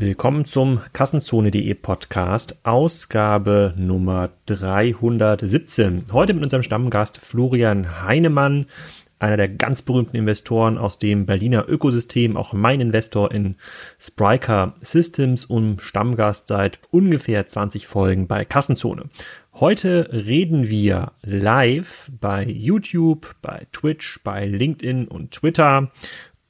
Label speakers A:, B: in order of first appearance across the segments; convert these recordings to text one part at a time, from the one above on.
A: Willkommen zum Kassenzone.de Podcast, Ausgabe Nummer 317. Heute mit unserem Stammgast Florian Heinemann, einer der ganz berühmten Investoren aus dem Berliner Ökosystem, auch mein Investor in Spryker Systems und Stammgast seit ungefähr 20 Folgen bei Kassenzone. Heute reden wir live bei YouTube, bei Twitch, bei LinkedIn und Twitter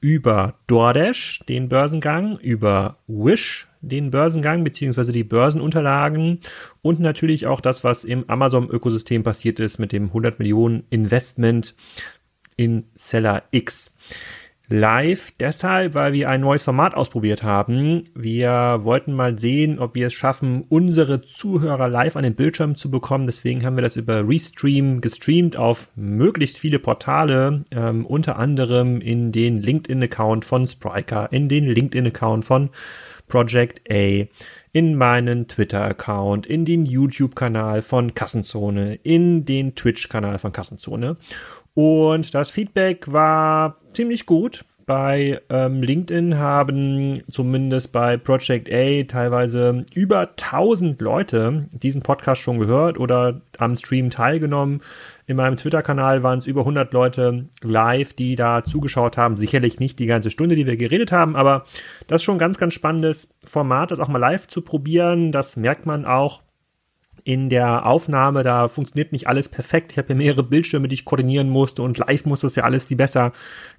A: über DoorDash, den Börsengang, über Wish, den Börsengang beziehungsweise die Börsenunterlagen und natürlich auch das, was im Amazon-Ökosystem passiert ist mit dem 100 Millionen Investment in Seller X live deshalb, weil wir ein neues Format ausprobiert haben. Wir wollten mal sehen, ob wir es schaffen, unsere Zuhörer live an den Bildschirm zu bekommen. Deswegen haben wir das über Restream gestreamt auf möglichst viele Portale, ähm, unter anderem in den LinkedIn-Account von Spriker, in den LinkedIn-Account von Project A, in meinen Twitter-Account, in den YouTube-Kanal von Kassenzone, in den Twitch-Kanal von Kassenzone. Und das Feedback war ziemlich gut. Bei ähm, LinkedIn haben zumindest bei Project A teilweise über 1000 Leute diesen Podcast schon gehört oder am Stream teilgenommen. In meinem Twitter-Kanal waren es über 100 Leute live, die da zugeschaut haben. Sicherlich nicht die ganze Stunde, die wir geredet haben, aber das ist schon ein ganz, ganz spannendes Format, das auch mal live zu probieren. Das merkt man auch in der Aufnahme, da funktioniert nicht alles perfekt. Ich habe ja mehrere Bildschirme, die ich koordinieren musste und live muss das ja alles die besser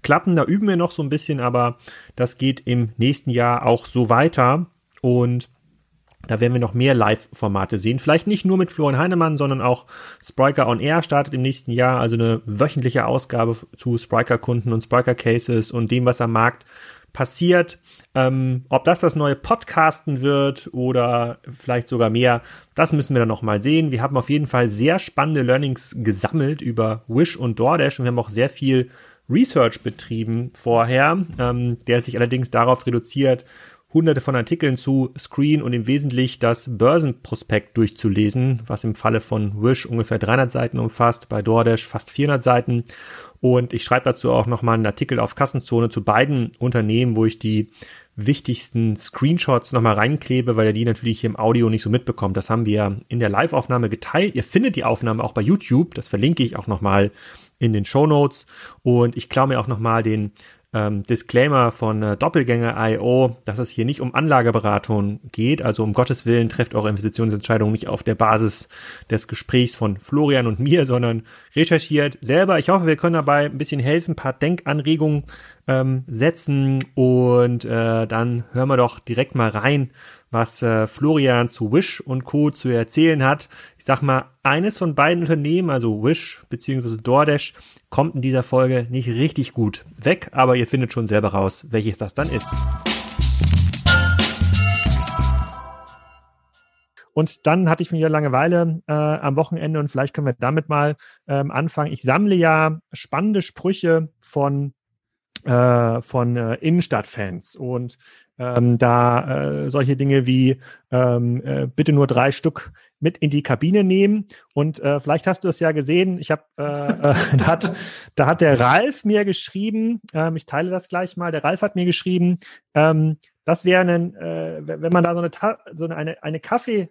A: klappen. Da üben wir noch so ein bisschen, aber das geht im nächsten Jahr auch so weiter und da werden wir noch mehr Live-Formate sehen. Vielleicht nicht nur mit Florian Heinemann, sondern auch Spriker on Air startet im nächsten Jahr. Also eine wöchentliche Ausgabe zu Spriker-Kunden und Spriker-Cases und dem, was am Markt passiert. Ähm, ob das das neue Podcasten wird oder vielleicht sogar mehr, das müssen wir dann noch mal sehen. Wir haben auf jeden Fall sehr spannende Learnings gesammelt über Wish und DoorDash und wir haben auch sehr viel Research betrieben vorher, ähm, der sich allerdings darauf reduziert, hunderte von Artikeln zu Screen und im Wesentlichen das Börsenprospekt durchzulesen, was im Falle von Wish ungefähr 300 Seiten umfasst, bei DoorDash fast 400 Seiten. Und ich schreibe dazu auch nochmal einen Artikel auf Kassenzone zu beiden Unternehmen, wo ich die wichtigsten Screenshots nochmal reinklebe, weil er die natürlich hier im Audio nicht so mitbekommt. Das haben wir in der Live-Aufnahme geteilt. Ihr findet die Aufnahme auch bei YouTube. Das verlinke ich auch nochmal in den Show Notes. Und ich klaue mir auch nochmal den ähm, Disclaimer von äh, Doppelgänger.io, dass es hier nicht um Anlageberatung geht. Also um Gottes Willen trefft eure Investitionsentscheidung nicht auf der Basis des Gesprächs von Florian und mir, sondern recherchiert selber. Ich hoffe, wir können dabei ein bisschen helfen, ein paar Denkanregungen ähm, setzen und äh, dann hören wir doch direkt mal rein, was äh, Florian zu Wish und Co. zu erzählen hat. Ich sag mal, eines von beiden Unternehmen, also Wish bzw. DoorDash, kommt in dieser Folge nicht richtig gut weg, aber ihr findet schon selber raus, welches das dann ist. Und dann hatte ich wieder Langeweile äh, am Wochenende und vielleicht können wir damit mal ähm, anfangen. Ich sammle ja spannende Sprüche von äh, von äh, Innenstadtfans und ähm, da äh, solche Dinge wie ähm, äh, bitte nur drei Stück mit in die Kabine nehmen und äh, vielleicht hast du es ja gesehen. Ich habe äh, äh, da hat da hat der Ralf mir geschrieben. Ähm, ich teile das gleich mal. Der Ralf hat mir geschrieben. Ähm, das wäre äh, wenn man da so eine so eine eine Kaffee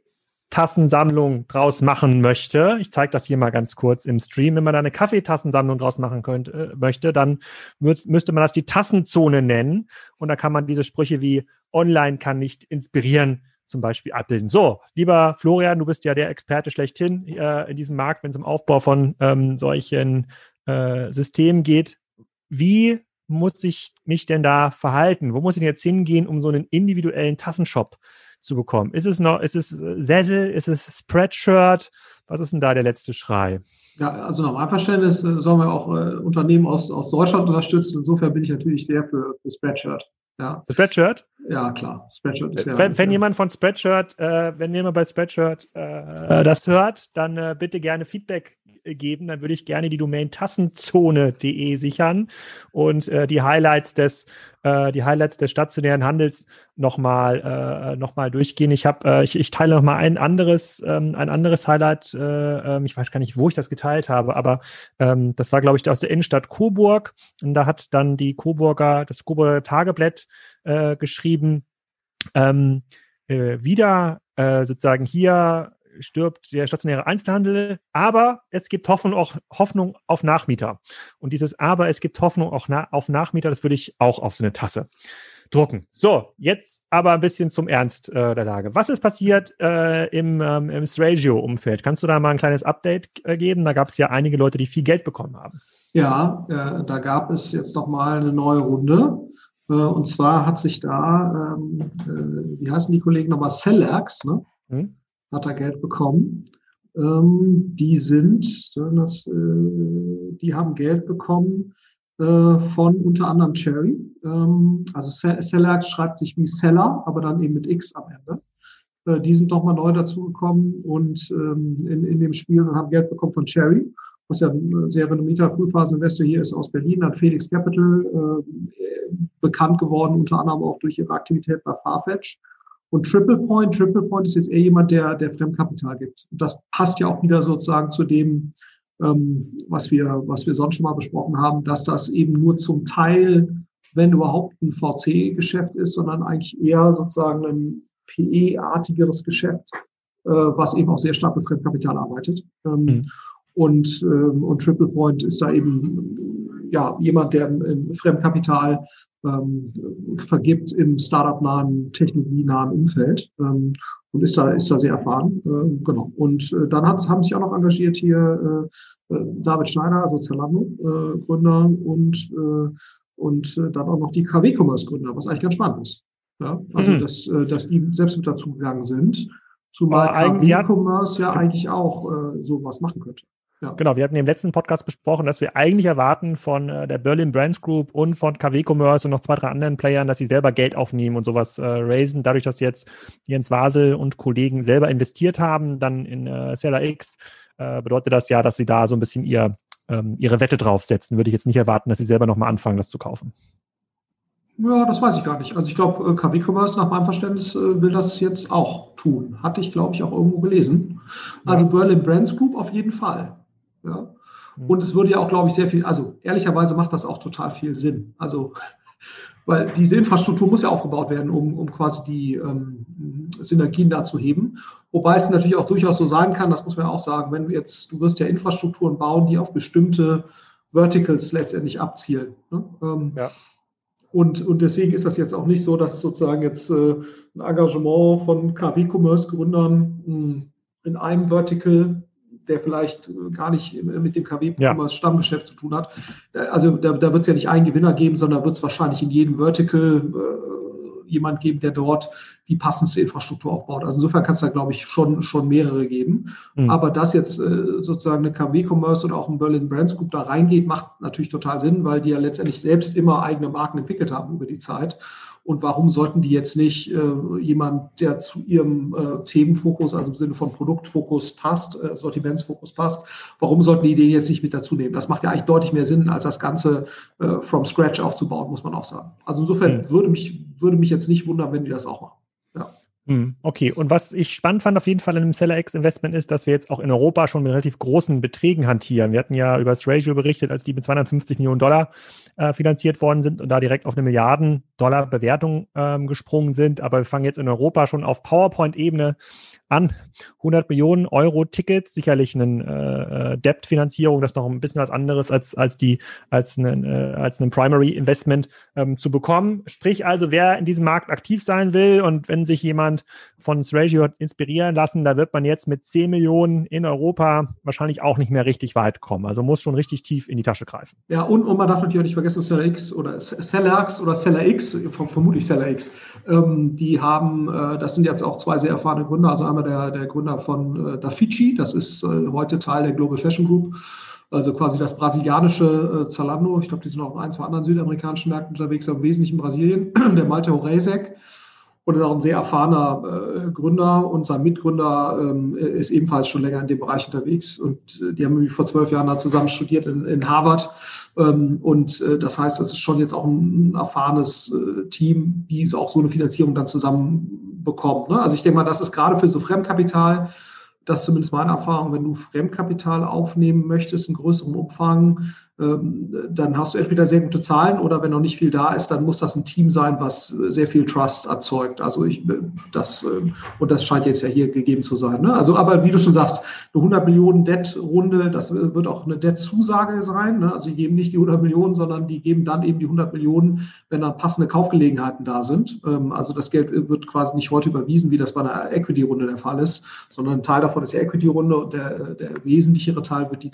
A: Tassensammlung draus machen möchte, ich zeige das hier mal ganz kurz im Stream, wenn man da eine Kaffeetassensammlung draus machen könnte, äh, möchte, dann müsste man das die Tassenzone nennen und da kann man diese Sprüche wie online kann nicht inspirieren zum Beispiel abbilden. So, lieber Florian, du bist ja der Experte schlechthin äh, in diesem Markt, wenn es um Aufbau von ähm, solchen äh, Systemen geht. Wie muss ich mich denn da verhalten? Wo muss ich denn jetzt hingehen, um so einen individuellen Tassenshop zu bekommen. Ist es noch, ist es äh, Sessel, ist es Spreadshirt? Was ist denn da der letzte Schrei?
B: Ja, also nach meinem Verständnis äh, sollen wir auch äh, Unternehmen aus, aus Deutschland unterstützen. Insofern bin ich natürlich sehr für, für Spreadshirt.
A: Ja. Spreadshirt?
B: Ja, klar.
A: Spreadshirt ist ja, wenn, wenn jemand von Spreadshirt, äh, wenn jemand bei Spreadshirt äh, das hört, dann äh, bitte gerne Feedback geben, dann würde ich gerne die Domain tassenzone.de sichern und äh, die Highlights des äh, die Highlights des stationären Handels nochmal äh, noch durchgehen. Ich habe äh, ich, ich teile noch mal ein anderes ähm, ein anderes Highlight. Äh, ähm, ich weiß gar nicht, wo ich das geteilt habe, aber ähm, das war glaube ich aus der Innenstadt Coburg und da hat dann die Coburger das Coburger Tageblatt äh, geschrieben ähm, äh, wieder äh, sozusagen hier stirbt der stationäre Einzelhandel, aber es gibt Hoffnung, auch, Hoffnung auf Nachmieter. Und dieses Aber, es gibt Hoffnung auch na, auf Nachmieter, das würde ich auch auf so eine Tasse drucken. So, jetzt aber ein bisschen zum Ernst äh, der Lage. Was ist passiert äh, im, ähm, im Sragio-Umfeld? Kannst du da mal ein kleines Update äh, geben? Da gab es ja einige Leute, die viel Geld bekommen haben.
B: Ja, äh, da gab es jetzt nochmal eine neue Runde. Äh, und zwar hat sich da, ähm, äh, wie heißen die Kollegen nochmal, Cellax, ne? Hm? hat er Geld bekommen. Ähm, die sind, das, äh, die haben Geld bekommen von unter anderem Cherry. Ähm, also Seller schreibt sich wie Seller, aber dann eben mit X am Ende. Die sind doch mal neu dazugekommen und ähm, in, in dem Spiel und haben Geld bekommen von Cherry, was ja ein sehr renommierter Frühphaseninvestor hier ist aus Berlin, dann Felix Capital, äh, bekannt geworden, unter anderem auch durch ihre Aktivität bei Farfetch. Und Triple Point, Triple Point ist jetzt eher jemand, der, der Fremdkapital gibt. Und das passt ja auch wieder sozusagen zu dem, ähm, was wir, was wir sonst schon mal besprochen haben, dass das eben nur zum Teil, wenn überhaupt ein VC-Geschäft ist, sondern eigentlich eher sozusagen ein PE-artigeres Geschäft, äh, was eben auch sehr stark mit Fremdkapital arbeitet. Ähm, mhm. Und, ähm, und Triple Point ist da eben ja jemand, der im Fremdkapital ähm, vergibt im Startup-nahen, technologienahen Umfeld ähm, und ist da, ist da sehr erfahren. Äh, genau. Und äh, dann hat, haben sich auch noch engagiert hier äh, äh David Schneider, also Zalando äh, Gründer und, äh, und äh, dann auch noch die KW Commerce Gründer, was eigentlich ganz spannend ist. Ja? Also, mhm. dass, äh, dass die selbst mit dazu gegangen sind. Zumal KW Commerce ja eigentlich auch äh, sowas machen könnte.
A: Ja. Genau, wir hatten im letzten Podcast besprochen, dass wir eigentlich erwarten von äh, der Berlin Brands Group und von KW Commerce und noch zwei, drei anderen Playern, dass sie selber Geld aufnehmen und sowas äh, raisen. Dadurch, dass jetzt Jens Wasel und Kollegen selber investiert haben, dann in äh, Seller X, äh, bedeutet das ja, dass sie da so ein bisschen ihr, ähm, ihre Wette draufsetzen. Würde ich jetzt nicht erwarten, dass sie selber nochmal anfangen, das zu kaufen.
B: Ja, das weiß ich gar nicht. Also ich glaube, äh, KW Commerce nach meinem Verständnis äh, will das jetzt auch tun. Hatte ich, glaube ich, auch irgendwo gelesen. Also ja. Berlin Brands Group auf jeden Fall. Ja? Mhm. Und es würde ja auch, glaube ich, sehr viel, also ehrlicherweise macht das auch total viel Sinn. Also, weil diese Infrastruktur muss ja aufgebaut werden, um, um quasi die ähm, Synergien da zu heben. Wobei es natürlich auch durchaus so sein kann, das muss man ja auch sagen, wenn du jetzt, du wirst ja Infrastrukturen bauen, die auf bestimmte Verticals letztendlich abzielen. Ne? Ähm, ja. Und, und deswegen ist das jetzt auch nicht so, dass sozusagen jetzt äh, ein Engagement von KW-Commerce-Gründern hm, in einem Vertical der vielleicht äh, gar nicht mit dem KW-Stammgeschäft ja. zu tun hat. Also da, da wird es ja nicht einen Gewinner geben, sondern wird es wahrscheinlich in jedem Vertical äh, jemand geben, der dort die passendste Infrastruktur aufbaut. Also insofern kann es da, glaube ich, schon, schon mehrere geben. Mhm. Aber dass jetzt äh, sozusagen eine KW-Commerce oder auch ein Berlin Brands Group da reingeht, macht natürlich total Sinn, weil die ja letztendlich selbst immer eigene Marken entwickelt haben über die Zeit. Und warum sollten die jetzt nicht äh, jemand, der zu ihrem äh, Themenfokus, also im Sinne von Produktfokus passt, äh, Sortimentsfokus passt, warum sollten die den jetzt nicht mit dazu nehmen? Das macht ja eigentlich deutlich mehr Sinn, als das Ganze äh, from scratch aufzubauen, muss man auch sagen. Also insofern mhm. würde mich, würde mich jetzt nicht wundern, wenn die das auch machen.
A: Hm, okay, und was ich spannend fand auf jeden Fall in dem SellerX-Investment ist, dass wir jetzt auch in Europa schon mit relativ großen Beträgen hantieren. Wir hatten ja über das Ratio berichtet, als die mit 250 Millionen Dollar äh, finanziert worden sind und da direkt auf eine Milliarden Dollar Bewertung ähm, gesprungen sind. Aber wir fangen jetzt in Europa schon auf PowerPoint-Ebene an. 100 Millionen Euro Tickets, sicherlich eine äh, äh, Debt-Finanzierung, das noch ein bisschen was anderes als, als die, als ein, äh, als ein Primary Investment ähm, zu bekommen. Sprich also, wer in diesem Markt aktiv sein will und wenn sich jemand von Sratio inspirieren lassen, da wird man jetzt mit 10 Millionen in Europa wahrscheinlich auch nicht mehr richtig weit kommen. Also muss schon richtig tief in die Tasche greifen.
B: Ja, und, und man darf natürlich auch nicht vergessen, Seller X oder Seller X oder Seller X, vermutlich Seller X, ähm, die haben, äh, das sind jetzt auch zwei sehr erfahrene Gründer, also einmal der, der Gründer von äh, Dafici, das ist äh, heute Teil der Global Fashion Group, also quasi das brasilianische äh, Zalando. Ich glaube, die sind auch in ein, zwei anderen südamerikanischen Märkten unterwegs, aber im Wesentlichen Brasilien. Der Malte Horezek und ist auch ein sehr erfahrener äh, Gründer. Und sein Mitgründer ähm, ist ebenfalls schon länger in dem Bereich unterwegs. Und äh, die haben vor zwölf Jahren da zusammen studiert in, in Harvard und äh, das heißt, das ist schon jetzt auch ein, erfahrenes äh, Team, die auch so eine Finanzierung dann zusammen bekommt. Ne? Also ich denke mal, das ist gerade für so Fremdkapital, das ist zumindest meine Erfahrung, wenn du Fremdkapital aufnehmen möchtest in größerem Umfang, ähm, dann hast du entweder sehr gute Zahlen oder wenn noch nicht viel da ist, dann muss das ein Team sein, was sehr viel Trust erzeugt. Also ich, das, ähm, und das scheint jetzt ja hier gegeben zu sein. Ne? Also, aber wie du schon sagst, eine 100 Millionen Debt-Runde, das wird auch eine Debt-Zusage sein. Ne? Also die geben nicht die 100 Millionen, sondern die geben dann eben die 100 Millionen, wenn dann passende Kaufgelegenheiten da sind. Ähm, also das Geld wird quasi nicht heute überwiesen, wie das bei einer Equity-Runde der Fall ist, sondern ein Teil davon ist die Equity-Runde und der, der wesentlichere Teil wird die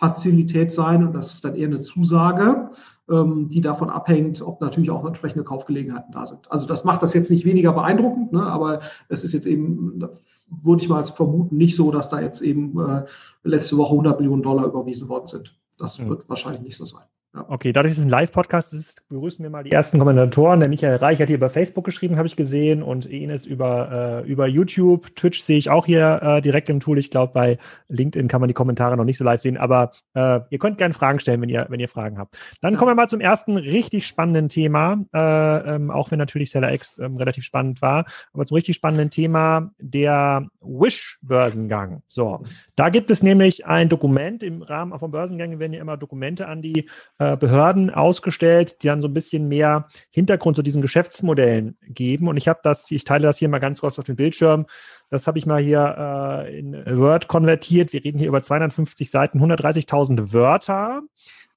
B: Debt-Fazilität sein und das ist dann eher eine Zusage, ähm, die davon abhängt, ob natürlich auch entsprechende Kaufgelegenheiten da sind. Also das macht das jetzt nicht weniger beeindruckend, ne, aber es ist jetzt eben, würde ich mal vermuten, nicht so, dass da jetzt eben äh, letzte Woche 100 Millionen Dollar überwiesen worden sind. Das mhm. wird wahrscheinlich nicht so sein.
A: Okay, dadurch, dass es ein Live-Podcast ist, begrüßen wir mal die ersten Kommentatoren. Der Michael Reich hat hier über Facebook geschrieben, habe ich gesehen, und Ines über, äh, über YouTube. Twitch sehe ich auch hier äh, direkt im Tool. Ich glaube, bei LinkedIn kann man die Kommentare noch nicht so live sehen, aber äh, ihr könnt gerne Fragen stellen, wenn ihr, wenn ihr Fragen habt. Dann kommen wir mal zum ersten richtig spannenden Thema, äh, ähm, auch wenn natürlich Seller X ähm, relativ spannend war, aber zum richtig spannenden Thema der Wish-Börsengang. So, da gibt es nämlich ein Dokument im Rahmen von Börsengängen werden ja immer Dokumente an die äh, Behörden ausgestellt, die dann so ein bisschen mehr Hintergrund zu diesen Geschäftsmodellen geben. Und ich habe das, ich teile das hier mal ganz kurz auf dem Bildschirm. Das habe ich mal hier äh, in Word konvertiert. Wir reden hier über 250 Seiten, 130.000 Wörter,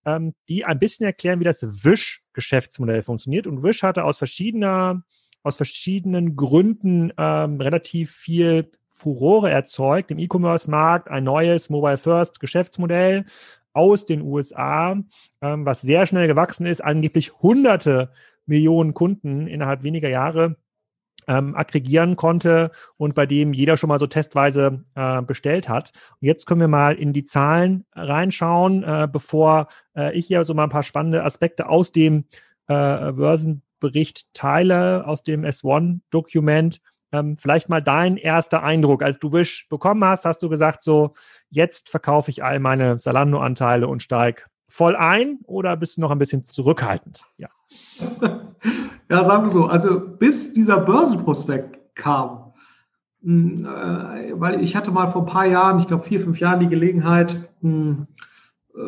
A: ähm, die ein bisschen erklären, wie das Wish-Geschäftsmodell funktioniert. Und Wish hatte aus verschiedener aus verschiedenen Gründen ähm, relativ viel Furore erzeugt im E-Commerce-Markt, ein neues Mobile First Geschäftsmodell, aus den USA, ähm, was sehr schnell gewachsen ist, angeblich hunderte Millionen Kunden innerhalb weniger Jahre ähm, aggregieren konnte und bei dem jeder schon mal so testweise äh, bestellt hat. Und jetzt können wir mal in die Zahlen reinschauen, äh, bevor äh, ich hier so mal ein paar spannende Aspekte aus dem äh, Börsenbericht teile, aus dem S1-Dokument. Ähm, vielleicht mal dein erster Eindruck, als du Wish bekommen hast, hast du gesagt so, jetzt verkaufe ich all meine Salando-Anteile und steige voll ein oder bist du noch ein bisschen zurückhaltend?
B: Ja. ja, sagen wir so, also bis dieser Börsenprospekt kam, hm, äh, weil ich hatte mal vor ein paar Jahren, ich glaube vier, fünf Jahren die Gelegenheit, hm, äh,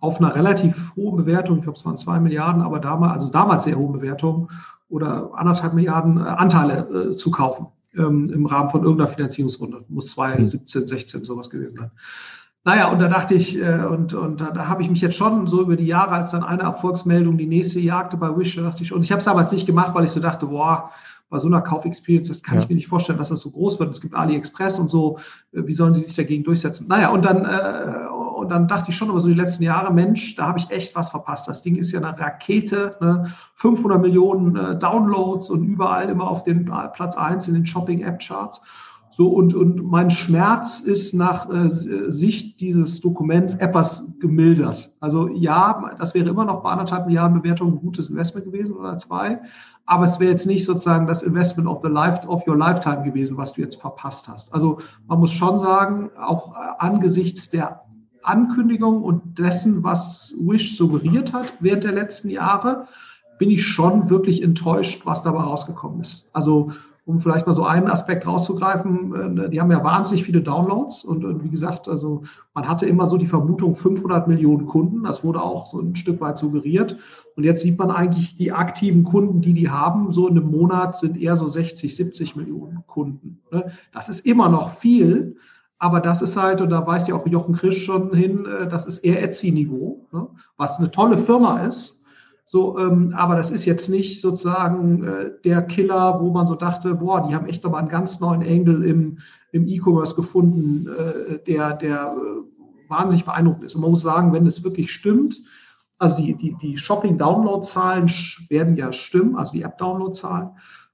B: auf einer relativ hohen Bewertung, ich glaube es waren zwei Milliarden, aber damals, also damals sehr hohe Bewertung, oder anderthalb Milliarden äh, Anteile äh, zu kaufen ähm, im Rahmen von irgendeiner Finanzierungsrunde. Muss 2017, 16 sowas gewesen sein. Naja, und da dachte ich, äh, und, und da, da habe ich mich jetzt schon so über die Jahre, als dann eine Erfolgsmeldung die nächste jagte bei Wish, da dachte ich, und ich habe es damals nicht gemacht, weil ich so dachte, boah, bei so einer Kaufexperience, das kann ja. ich mir nicht vorstellen, dass das so groß wird. Es gibt AliExpress und so, äh, wie sollen die sich dagegen durchsetzen? Naja, und dann, äh, und dann dachte ich schon über so die letzten Jahre, Mensch, da habe ich echt was verpasst. Das Ding ist ja eine Rakete, ne? 500 Millionen äh, Downloads und überall immer auf den äh, Platz eins in den Shopping-App-Charts. So, und, und mein Schmerz ist nach äh, Sicht dieses Dokuments etwas gemildert. Also ja, das wäre immer noch bei anderthalb Milliarden Bewertung ein gutes Investment gewesen oder zwei. Aber es wäre jetzt nicht sozusagen das Investment of, the life, of your lifetime gewesen, was du jetzt verpasst hast. Also man muss schon sagen, auch äh, angesichts der Ankündigung und dessen, was Wish suggeriert hat während der letzten Jahre, bin ich schon wirklich enttäuscht, was dabei rausgekommen ist. Also um vielleicht mal so einen Aspekt rauszugreifen, äh, die haben ja wahnsinnig viele Downloads und, wie gesagt, also man hatte immer so die Vermutung 500 Millionen Kunden, das wurde auch so ein Stück weit suggeriert und jetzt sieht man eigentlich die aktiven Kunden, die die haben, so in einem Monat sind eher so 60, 70 Millionen Kunden. Ne? Das ist immer noch viel, aber das ist halt, und da weist ja auch Jochen Krisch schon hin, äh, das ist eher Etsy-Niveau, ne? was eine tolle Firma ist. So, ähm, aber das ist jetzt nicht sozusagen äh, der Killer, wo man so dachte, boah, die haben echt nochmal einen ganz neuen Engel im, im E-Commerce gefunden, äh, der, der äh, wahnsinnig beeindruckend ist. Und man muss sagen, wenn es wirklich stimmt, also die, die, die Shopping-Download-Zahlen werden ja stimmen, also die App-Download-Zahlen,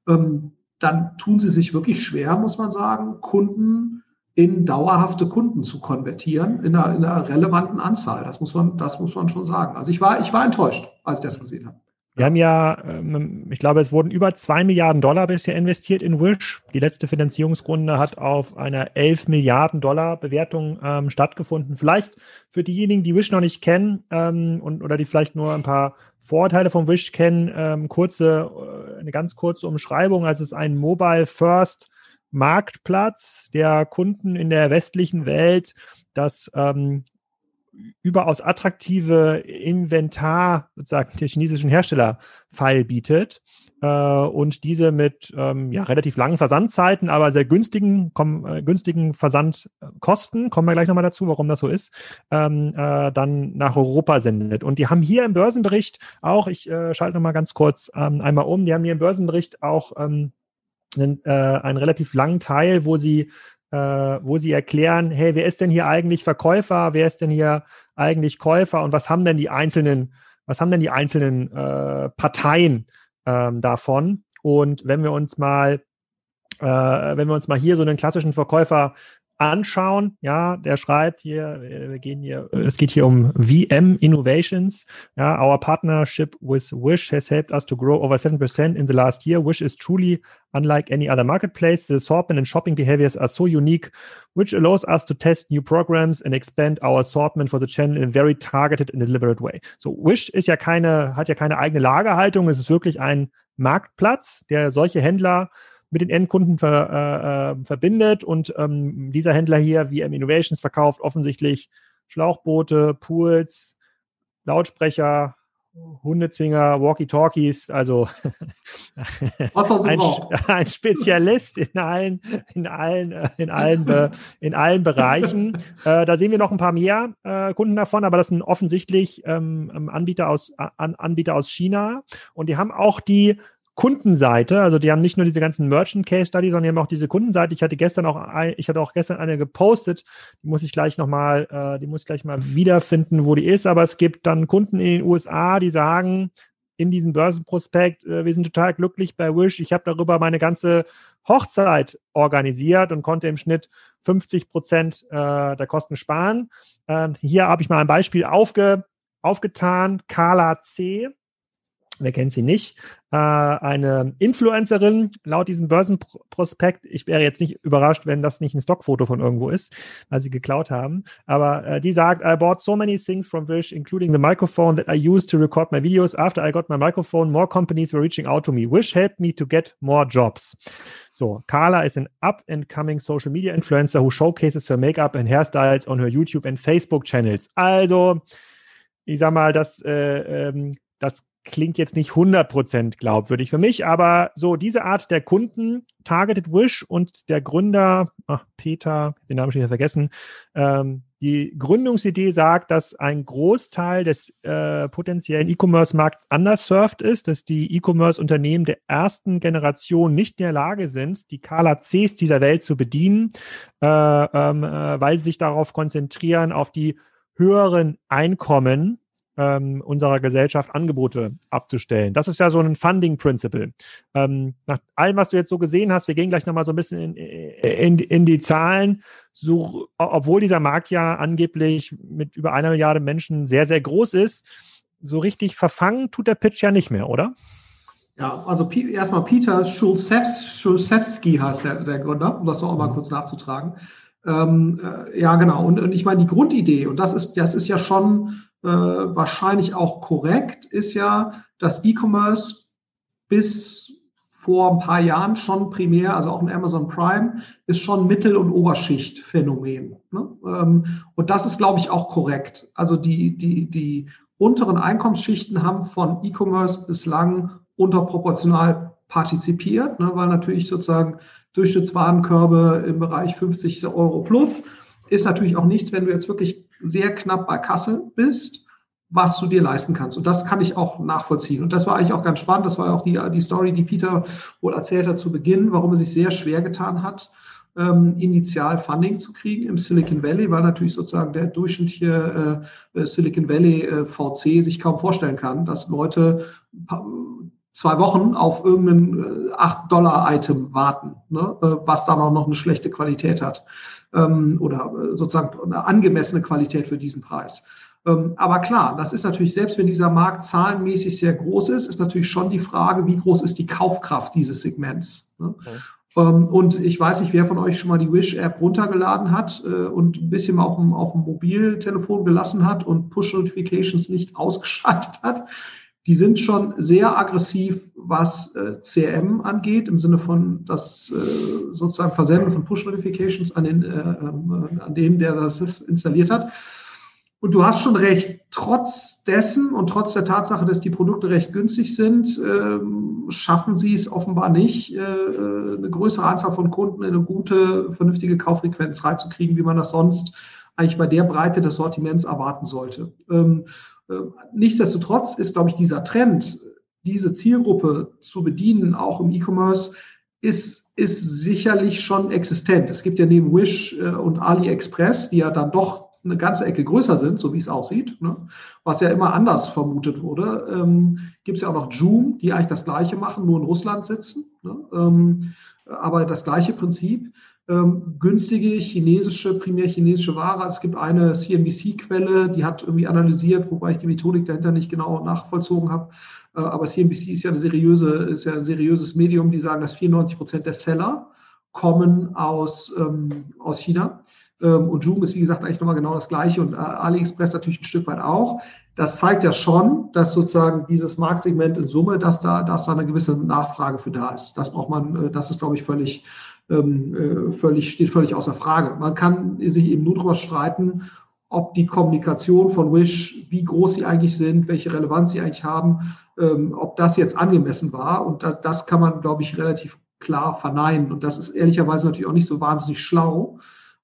B: ähm, dann tun sie sich wirklich schwer, muss man sagen, Kunden in dauerhafte Kunden zu konvertieren, in einer, in einer, relevanten Anzahl. Das muss man, das muss man schon sagen. Also ich war, ich war enttäuscht, als ich das gesehen habe.
A: Wir haben ja, ähm, ich glaube, es wurden über zwei Milliarden Dollar bisher investiert in Wish. Die letzte Finanzierungsrunde hat auf einer 11 Milliarden Dollar Bewertung ähm, stattgefunden. Vielleicht für diejenigen, die Wish noch nicht kennen ähm, und oder die vielleicht nur ein paar Vorteile von Wish kennen, ähm, kurze, äh, eine ganz kurze Umschreibung. Also es ist ein Mobile First Marktplatz der Kunden in der westlichen Welt, das ähm, überaus attraktive Inventar sozusagen der chinesischen Hersteller feil bietet äh, und diese mit ähm, ja, relativ langen Versandzeiten, aber sehr günstigen, komm, äh, günstigen Versandkosten, kommen wir gleich nochmal dazu, warum das so ist, ähm, äh, dann nach Europa sendet. Und die haben hier im Börsenbericht auch, ich äh, schalte nochmal ganz kurz ähm, einmal um, die haben hier im Börsenbericht auch ähm, einen, äh, einen relativ langen Teil, wo sie äh, wo sie erklären, hey, wer ist denn hier eigentlich Verkäufer, wer ist denn hier eigentlich Käufer und was haben denn die einzelnen, was haben denn die einzelnen äh, Parteien ähm, davon? Und wenn wir uns mal, äh, wenn wir uns mal hier so einen klassischen Verkäufer anschauen. Ja, der schreibt hier, wir gehen hier, es geht hier um VM Innovations. Ja, our partnership with Wish has helped us to grow over 7% in the last year. Wish is truly unlike any other marketplace. The assortment and shopping behaviors are so unique, which allows us to test new programs and expand our assortment for the channel in a very targeted and deliberate way. So, Wish ist ja keine, hat ja keine eigene Lagerhaltung. Es ist wirklich ein Marktplatz, der solche Händler mit den Endkunden ver, äh, äh, verbindet. Und ähm, dieser Händler hier, VM Innovations, verkauft offensichtlich Schlauchboote, Pools, Lautsprecher, Hundezwinger, Walkie-Talkies, also ein, ein, Spezialist in allen, in allen, äh, in allen, in allen Bereichen. Äh, da sehen wir noch ein paar mehr äh, Kunden davon, aber das sind offensichtlich ähm, Anbieter aus, an, Anbieter aus China und die haben auch die Kundenseite, also die haben nicht nur diese ganzen Merchant Case Study, sondern die haben auch diese Kundenseite. Ich hatte gestern auch, ein, ich hatte auch gestern eine gepostet, die muss ich gleich nochmal, äh, die muss ich gleich mal wiederfinden, wo die ist. Aber es gibt dann Kunden in den USA, die sagen in diesem Börsenprospekt, äh, wir sind total glücklich bei Wish. Ich habe darüber meine ganze Hochzeit organisiert und konnte im Schnitt 50 Prozent äh, der Kosten sparen. Ähm, hier habe ich mal ein Beispiel aufge, aufgetan. Carla C wer kennt sie nicht, äh, eine Influencerin laut diesem Börsenprospekt. Ich wäre jetzt nicht überrascht, wenn das nicht ein Stockfoto von irgendwo ist, weil sie geklaut haben. Aber äh, die sagt, I bought so many things from Wish, including the microphone that I used to record my videos. After I got my microphone, more companies were reaching out to me. Wish helped me to get more jobs. So, Carla is an up-and-coming social media influencer who showcases her makeup and hairstyles on her YouTube and Facebook channels. Also, ich sag mal, das, äh, ähm, das klingt jetzt nicht 100% glaubwürdig für mich, aber so diese Art der Kunden, Targeted Wish und der Gründer, ach, Peter, den Namen schon wieder vergessen, ähm, die Gründungsidee sagt, dass ein Großteil des äh, potenziellen E-Commerce-Markts underserved ist, dass die E-Commerce-Unternehmen der ersten Generation nicht in der Lage sind, die Kala Cs dieser Welt zu bedienen, äh, ähm, äh, weil sie sich darauf konzentrieren, auf die höheren Einkommen ähm, unserer Gesellschaft Angebote abzustellen. Das ist ja so ein Funding Principle. Ähm, nach allem, was du jetzt so gesehen hast, wir gehen gleich nochmal so ein bisschen in, in, in die Zahlen, so, obwohl dieser Markt ja angeblich mit über einer Milliarde Menschen sehr, sehr groß ist, so richtig verfangen tut der Pitch ja nicht mehr, oder?
B: Ja, also erstmal Peter Schulzewski heißt der, der Gründer, um das noch mal mhm. kurz nachzutragen. Ähm, äh, ja, genau. Und, und ich meine, die Grundidee, und das ist, das ist ja schon wahrscheinlich auch korrekt, ist ja, dass E-Commerce bis vor ein paar Jahren schon primär, also auch in Amazon Prime, ist schon Mittel- und Oberschichtphänomen. Ne? Ähm, und das ist, glaube ich, auch korrekt. Also die, die, die unteren Einkommensschichten haben von E-Commerce bislang unterproportional partizipiert, ne? weil natürlich sozusagen Durchschnittswarenkörbe im Bereich 50 Euro plus ist natürlich auch nichts, wenn du jetzt wirklich sehr knapp bei Kasse bist, was du dir leisten kannst. Und das kann ich auch nachvollziehen. Und das war eigentlich auch ganz spannend. Das war auch die, die Story, die Peter wohl erzählt hat zu Beginn, warum er sich sehr schwer getan hat, ähm, initial Funding zu kriegen im Silicon Valley, weil natürlich sozusagen der durchschnittliche äh, Silicon Valley äh, VC sich kaum vorstellen kann, dass Leute zwei Wochen auf irgendein äh, 8-Dollar-Item warten, ne, äh, was dann auch noch eine schlechte Qualität hat ähm, oder äh, sozusagen eine angemessene Qualität für diesen Preis. Ähm, aber klar, das ist natürlich, selbst wenn dieser Markt zahlenmäßig sehr groß ist, ist natürlich schon die Frage, wie groß ist die Kaufkraft dieses Segments. Ne? Okay. Ähm, und ich weiß nicht, wer von euch schon mal die Wish-App runtergeladen hat äh, und ein bisschen auf dem, auf dem Mobiltelefon gelassen hat und Push-Notifications nicht ausgeschaltet hat die sind schon sehr aggressiv, was äh, CRM angeht, im Sinne von das äh, sozusagen Versenden von Push-Notifications an den, äh, äh, an den, der das installiert hat. Und du hast schon recht, trotz dessen und trotz der Tatsache, dass die Produkte recht günstig sind, ähm, schaffen sie es offenbar nicht, äh, äh, eine größere Anzahl von Kunden in eine gute, vernünftige Kauffrequenz reinzukriegen, wie man das sonst eigentlich bei der Breite des Sortiments erwarten sollte. Ähm, äh, nichtsdestotrotz ist, glaube ich, dieser Trend, diese Zielgruppe zu bedienen, auch im E-Commerce, ist, ist sicherlich schon existent. Es gibt ja neben Wish äh, und AliExpress, die ja dann doch eine ganze Ecke größer sind, so wie es aussieht, ne? was ja immer anders vermutet wurde, ähm, gibt es ja auch noch Joom, die eigentlich das Gleiche machen, nur in Russland sitzen. Ne? Ähm, aber das gleiche Prinzip. Ähm, günstige chinesische, primär chinesische Ware. Also es gibt eine CNBC-Quelle, die hat irgendwie analysiert, wobei ich die Methodik dahinter nicht genau nachvollzogen habe. Äh, aber CNBC ist ja eine seriöse, ist ja ein seriöses Medium, die sagen, dass 94 Prozent der Seller kommen aus, ähm, aus China. Ähm, und Joom ist, wie gesagt, eigentlich nochmal genau das Gleiche und äh, AliExpress natürlich ein Stück weit auch. Das zeigt ja schon, dass sozusagen dieses Marktsegment in Summe, dass da, dass da eine gewisse Nachfrage für da ist. Das braucht man, äh, das ist, glaube ich, völlig, ähm, äh, völlig, steht völlig außer Frage. Man kann sich eben nur darüber streiten, ob die Kommunikation von Wish, wie groß sie eigentlich sind, welche Relevanz sie eigentlich haben, ähm, ob das jetzt angemessen war. Und das, das kann man, glaube ich, relativ klar verneinen. Und das ist ehrlicherweise natürlich auch nicht so wahnsinnig schlau,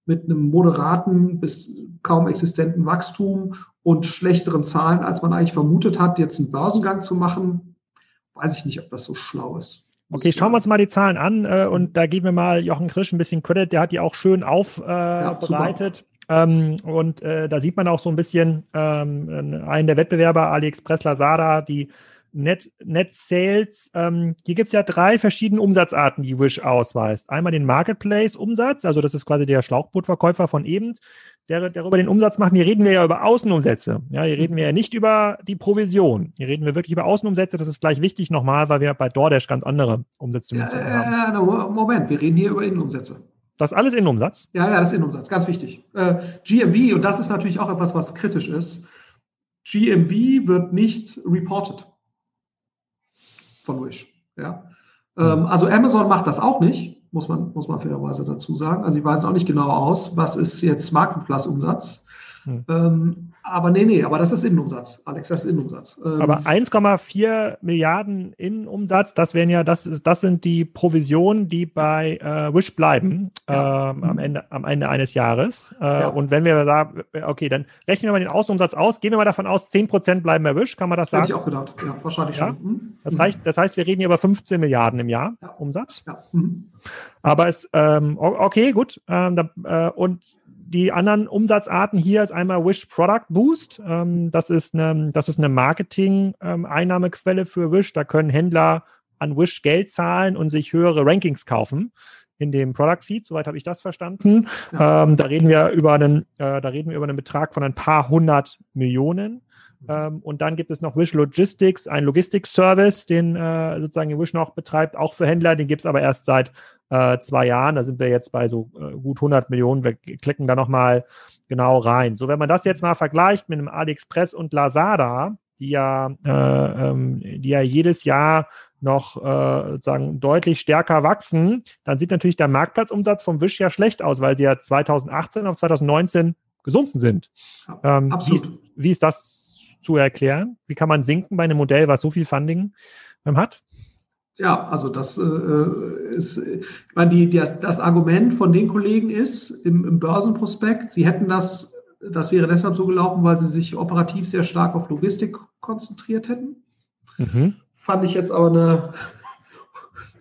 B: mit einem moderaten bis kaum existenten Wachstum und schlechteren Zahlen, als man eigentlich vermutet hat, jetzt einen Börsengang zu machen, weiß ich nicht, ob das so schlau ist.
A: Okay, schauen wir uns mal die Zahlen an äh, und da geben wir mal Jochen Krisch ein bisschen Credit, der hat die auch schön aufbereitet. Äh, ja, ähm, und äh, da sieht man auch so ein bisschen ähm, einen der Wettbewerber, AliExpress, Lazada, die Net, Net Sales, ähm, hier gibt es ja drei verschiedene Umsatzarten, die Wish ausweist. Einmal den Marketplace-Umsatz, also das ist quasi der Schlauchbootverkäufer von eben, der darüber den Umsatz macht. Hier reden wir ja über Außenumsätze. Ja, hier reden wir ja nicht über die Provision. Hier reden wir wirklich über Außenumsätze. Das ist gleich wichtig nochmal, weil wir bei DoorDash ganz andere Umsatzdimensionen
B: ja, haben. Ja, Moment, wir reden hier über Innenumsätze.
A: Das ist alles Innenumsatz?
B: Ja, ja, das ist Innenumsatz, ganz wichtig. Äh, GMV, und das ist natürlich auch etwas, was kritisch ist, GMV wird nicht reported von Wish. Ja? Mhm. also Amazon macht das auch nicht, muss man, muss man fairerweise dazu sagen. Also sie weisen auch nicht genau aus, was ist jetzt Marktplatzumsatz. Mhm. Ähm, aber nee, nee, aber das ist Innenumsatz, Alex, das ist Innenumsatz.
A: Ähm, aber 1,4 Milliarden Innenumsatz, das wären ja, das ist, das sind die Provisionen, die bei äh, Wish bleiben ja. ähm, am, Ende, am Ende eines Jahres. Äh, ja. Und wenn wir sagen, okay, dann rechnen wir mal den Außenumsatz aus, gehen wir mal davon aus, 10% bleiben bei Wish, kann man das sagen? Hätte
B: ich auch gedacht, ja, wahrscheinlich ja? schon.
A: Mhm. Das, reicht, das heißt, wir reden hier über 15 Milliarden im Jahr Umsatz. Ja. Mhm. Aber es, ähm, okay, gut. Ähm, da, äh, und die anderen Umsatzarten hier ist einmal Wish Product Boost. Ähm, das ist eine, das ist eine Marketing-Einnahmequelle ähm, für Wish. Da können Händler an Wish Geld zahlen und sich höhere Rankings kaufen in dem Product Feed. Soweit habe ich das verstanden. Ähm, da reden wir über einen, äh, da reden wir über einen Betrag von ein paar hundert Millionen. Ähm, und dann gibt es noch Wish Logistics, ein Logistics-Service, den äh, sozusagen Wish noch betreibt, auch für Händler. Den gibt es aber erst seit äh, zwei Jahren. Da sind wir jetzt bei so äh, gut 100 Millionen. Wir klicken da nochmal genau rein. So, wenn man das jetzt mal vergleicht mit einem AliExpress und Lazada, die ja, äh, ähm, die ja jedes Jahr noch äh, sozusagen deutlich stärker wachsen, dann sieht natürlich der Marktplatzumsatz vom Wish ja schlecht aus, weil sie ja 2018 auf 2019 gesunken sind. Ähm. Wie ist, wie ist das zu erklären? Wie kann man sinken bei einem Modell, was so viel Funding ähm, hat?
B: Ja, also das äh, ist, ich meine, die, das, das Argument von den Kollegen ist im, im Börsenprospekt, sie hätten das, das wäre deshalb so gelaufen, weil sie sich operativ sehr stark auf Logistik konzentriert hätten. Mhm. Fand ich jetzt aber eine,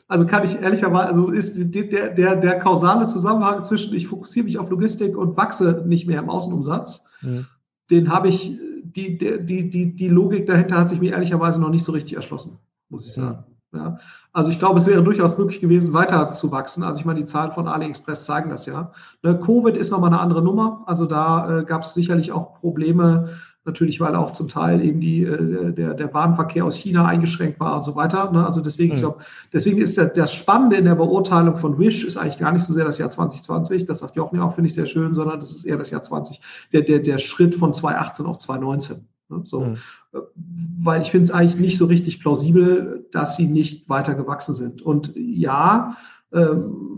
B: also kann ich ehrlicherweise, also ist der, der, der kausale Zusammenhang zwischen ich fokussiere mich auf Logistik und wachse nicht mehr im Außenumsatz, mhm. den habe ich die, die, die, die Logik dahinter hat sich mir ehrlicherweise noch nicht so richtig erschlossen, muss ich sagen. Ja. Also ich glaube, es wäre durchaus möglich gewesen, weiter zu wachsen. Also ich meine, die Zahlen von AliExpress zeigen das ja. Ne, Covid ist nochmal eine andere Nummer. Also da äh, gab es sicherlich auch Probleme, Natürlich, weil auch zum Teil eben die, äh, der, der Bahnverkehr aus China eingeschränkt war und so weiter. Ne? Also deswegen, mhm. ich glaube, deswegen ist das, das Spannende in der Beurteilung von Wish ist eigentlich gar nicht so sehr das Jahr 2020, das sagt Jochen ja auch, finde ich sehr schön, sondern das ist eher das Jahr 20, der, der, der Schritt von 2018 auf 2019. Ne? So, mhm. Weil ich finde es eigentlich nicht so richtig plausibel, dass sie nicht weiter gewachsen sind. Und ja, ähm,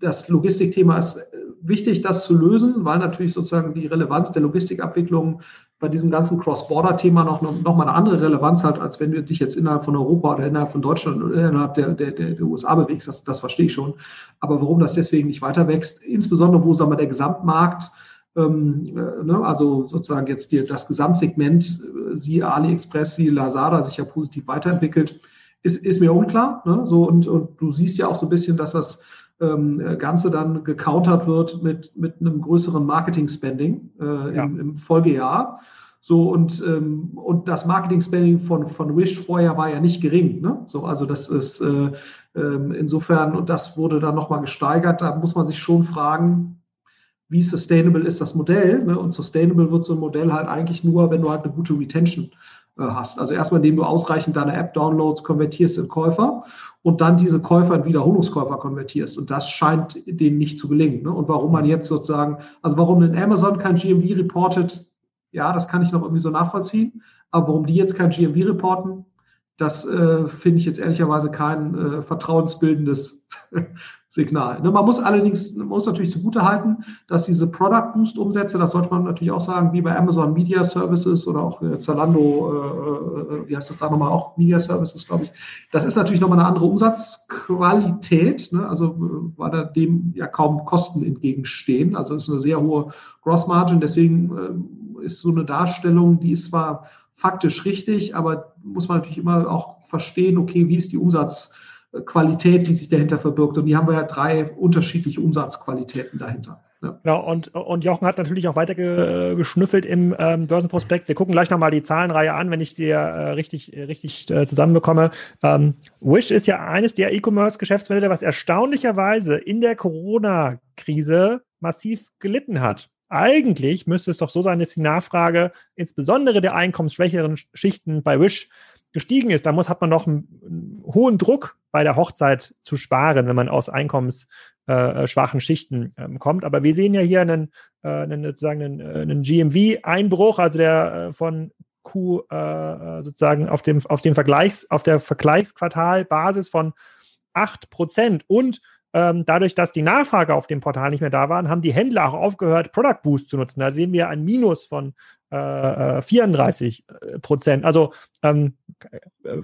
B: das Logistikthema ist wichtig, das zu lösen, weil natürlich sozusagen die Relevanz der Logistikabwicklung bei diesem ganzen Cross-Border-Thema noch, noch mal eine andere Relevanz hat, als wenn du dich jetzt innerhalb von Europa oder innerhalb von Deutschland oder innerhalb der, der, der USA bewegst. Das, das verstehe ich schon. Aber warum das deswegen nicht weiter wächst, insbesondere wo, sagen wir, der Gesamtmarkt äh, also sozusagen jetzt die, das Gesamtsegment, äh, siehe AliExpress, siehe Lazada, sich ja positiv weiterentwickelt, ist, ist mir unklar. Ne? So, und, und du siehst ja auch so ein bisschen, dass das ähm, Ganze dann gecountert wird mit, mit einem größeren Marketing-Spending äh, ja. im, im, Folgejahr. So und, ähm, und das Marketing-Spending von, von Wish vorher war ja nicht gering. Ne? So, also das ist äh, äh, insofern, und das wurde dann nochmal gesteigert, da muss man sich schon fragen, wie sustainable ist das Modell? Ne? Und sustainable wird so ein Modell halt eigentlich nur, wenn du halt eine gute Retention äh, hast. Also erstmal, indem du ausreichend deine App-Downloads konvertierst in Käufer und dann diese Käufer in Wiederholungskäufer konvertierst. Und das scheint denen nicht zu gelingen. Ne? Und warum man jetzt sozusagen, also warum ein Amazon kein GMV reportet, ja, das kann ich noch irgendwie so nachvollziehen. Aber warum die jetzt kein GMV reporten, das äh, finde ich jetzt ehrlicherweise kein äh, vertrauensbildendes Signal. Ne, man muss allerdings, man muss natürlich zugutehalten, dass diese Product Boost Umsätze, das sollte man natürlich auch sagen, wie bei Amazon Media Services oder auch äh, Zalando, äh, äh, wie heißt das da nochmal, auch Media Services, glaube ich. Das ist natürlich nochmal eine andere Umsatzqualität, ne, also äh, weil da dem ja kaum Kosten entgegenstehen. Also es ist eine sehr hohe Gross Margin, deswegen äh, ist so eine Darstellung, die ist zwar faktisch richtig, aber muss man natürlich immer auch verstehen, okay, wie ist die Umsatz Qualität, die sich dahinter verbirgt. Und die haben wir ja drei unterschiedliche Umsatzqualitäten dahinter.
A: Ja. Genau, und, und Jochen hat natürlich auch weiter ge, geschnüffelt im ähm, Börsenprospekt. Wir gucken gleich nochmal die Zahlenreihe an, wenn ich sie äh, richtig, richtig äh, zusammenbekomme. Ähm, Wish ist ja eines der E-Commerce-Geschäftsmodelle, was erstaunlicherweise in der Corona-Krise massiv gelitten hat. Eigentlich müsste es doch so sein, dass die Nachfrage insbesondere der einkommensschwächeren Schichten bei Wish gestiegen ist, da muss, hat man noch einen, hohen Druck bei der Hochzeit zu sparen, wenn man aus einkommensschwachen äh, Schichten ähm, kommt. Aber wir sehen ja hier einen, äh, einen sozusagen einen, äh, einen GMV-Einbruch, also der von Q äh, sozusagen auf dem, auf dem Vergleichs, auf der Vergleichsquartalbasis von 8 Prozent. Und ähm, dadurch, dass die Nachfrage auf dem Portal nicht mehr da waren, haben die Händler auch aufgehört, Product Boost zu nutzen. Da sehen wir ein Minus von äh, 34 äh, Prozent. Also ähm,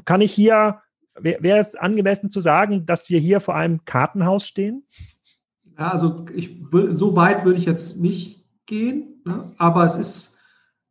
A: kann ich hier, wäre wär es angemessen zu sagen, dass wir hier vor einem Kartenhaus stehen?
B: Ja, also ich, so weit würde ich jetzt nicht gehen, ne? aber es ist,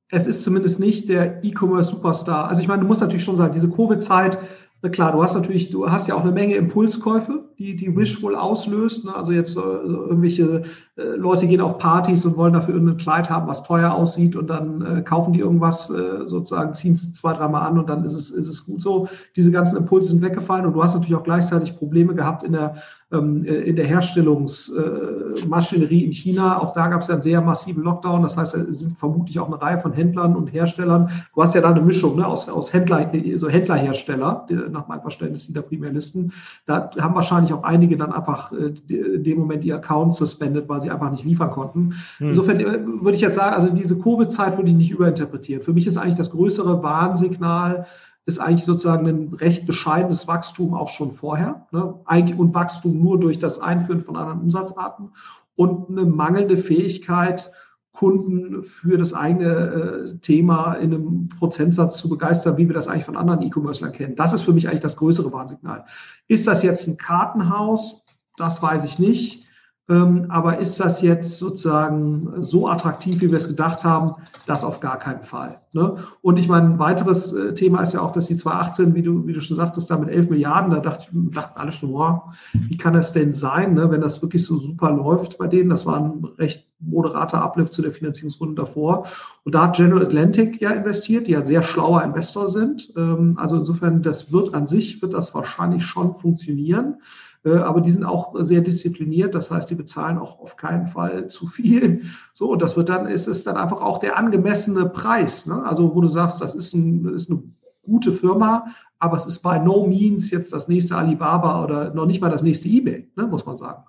B: es ist zumindest nicht der E-Commerce-Superstar. Also ich meine, du musst natürlich schon sagen, diese Covid-Zeit, na klar, du hast natürlich, du hast ja auch eine Menge Impulskäufe, die die Wish wohl auslöst. Ne? Also jetzt äh, irgendwelche äh, Leute gehen auf Partys und wollen dafür irgendein Kleid haben, was teuer aussieht und dann äh, kaufen die irgendwas äh, sozusagen, ziehen es zwei, dreimal an und dann ist es, ist es gut so. Diese ganzen Impulse sind weggefallen und du hast natürlich auch gleichzeitig Probleme gehabt in der ähm, äh, in der Herstellungsmaschinerie in China. Auch da gab es ja einen sehr massiven Lockdown. Das heißt, es sind vermutlich auch eine Reihe von Händlern und Herstellern. Du hast ja da eine Mischung ne, aus, aus Händler, so Händlerhersteller, nach meinem Verständnis, die da primär listen. Da haben wahrscheinlich auch einige dann einfach äh, in dem Moment die Accounts suspendet, weil sie einfach nicht liefern konnten. Hm. Insofern äh, würde ich jetzt sagen, also diese Covid-Zeit würde ich nicht überinterpretieren. Für mich ist eigentlich das größere Warnsignal, ist eigentlich sozusagen ein recht bescheidenes Wachstum auch schon vorher. Ne? Eigentlich und Wachstum nur durch das Einführen von anderen Umsatzarten und eine mangelnde Fähigkeit, Kunden für das eigene äh, Thema in einem Prozentsatz zu begeistern, wie wir das eigentlich von anderen E-Commerce-Lern kennen. Das ist für mich eigentlich das größere Warnsignal. Ist das jetzt ein Kartenhaus? Das weiß ich nicht. Ähm, aber ist das jetzt sozusagen so attraktiv, wie wir es gedacht haben? Das auf gar keinen Fall. Ne? Und ich meine, ein weiteres äh, Thema ist ja auch, dass die 2018, wie du, wie du schon sagtest, da mit 11 Milliarden, da dachte, dachten alle schon, wow, wie kann das denn sein, ne, wenn das wirklich so super läuft bei denen? Das war ein recht moderater Uplift zu der Finanzierungsrunde davor. Und da hat General Atlantic ja investiert, die ja sehr schlauer Investor sind. Ähm, also insofern, das wird an sich, wird das wahrscheinlich schon funktionieren. Äh, aber die sind auch sehr diszipliniert. Das heißt, die bezahlen auch auf keinen Fall zu viel. So, und das wird dann, ist es dann einfach auch der angemessene Preis. Ne? Also, wo du sagst, das ist, ein, ist eine gute Firma, aber es ist by no means jetzt das nächste Alibaba oder noch nicht mal das nächste eBay, ne, muss man sagen.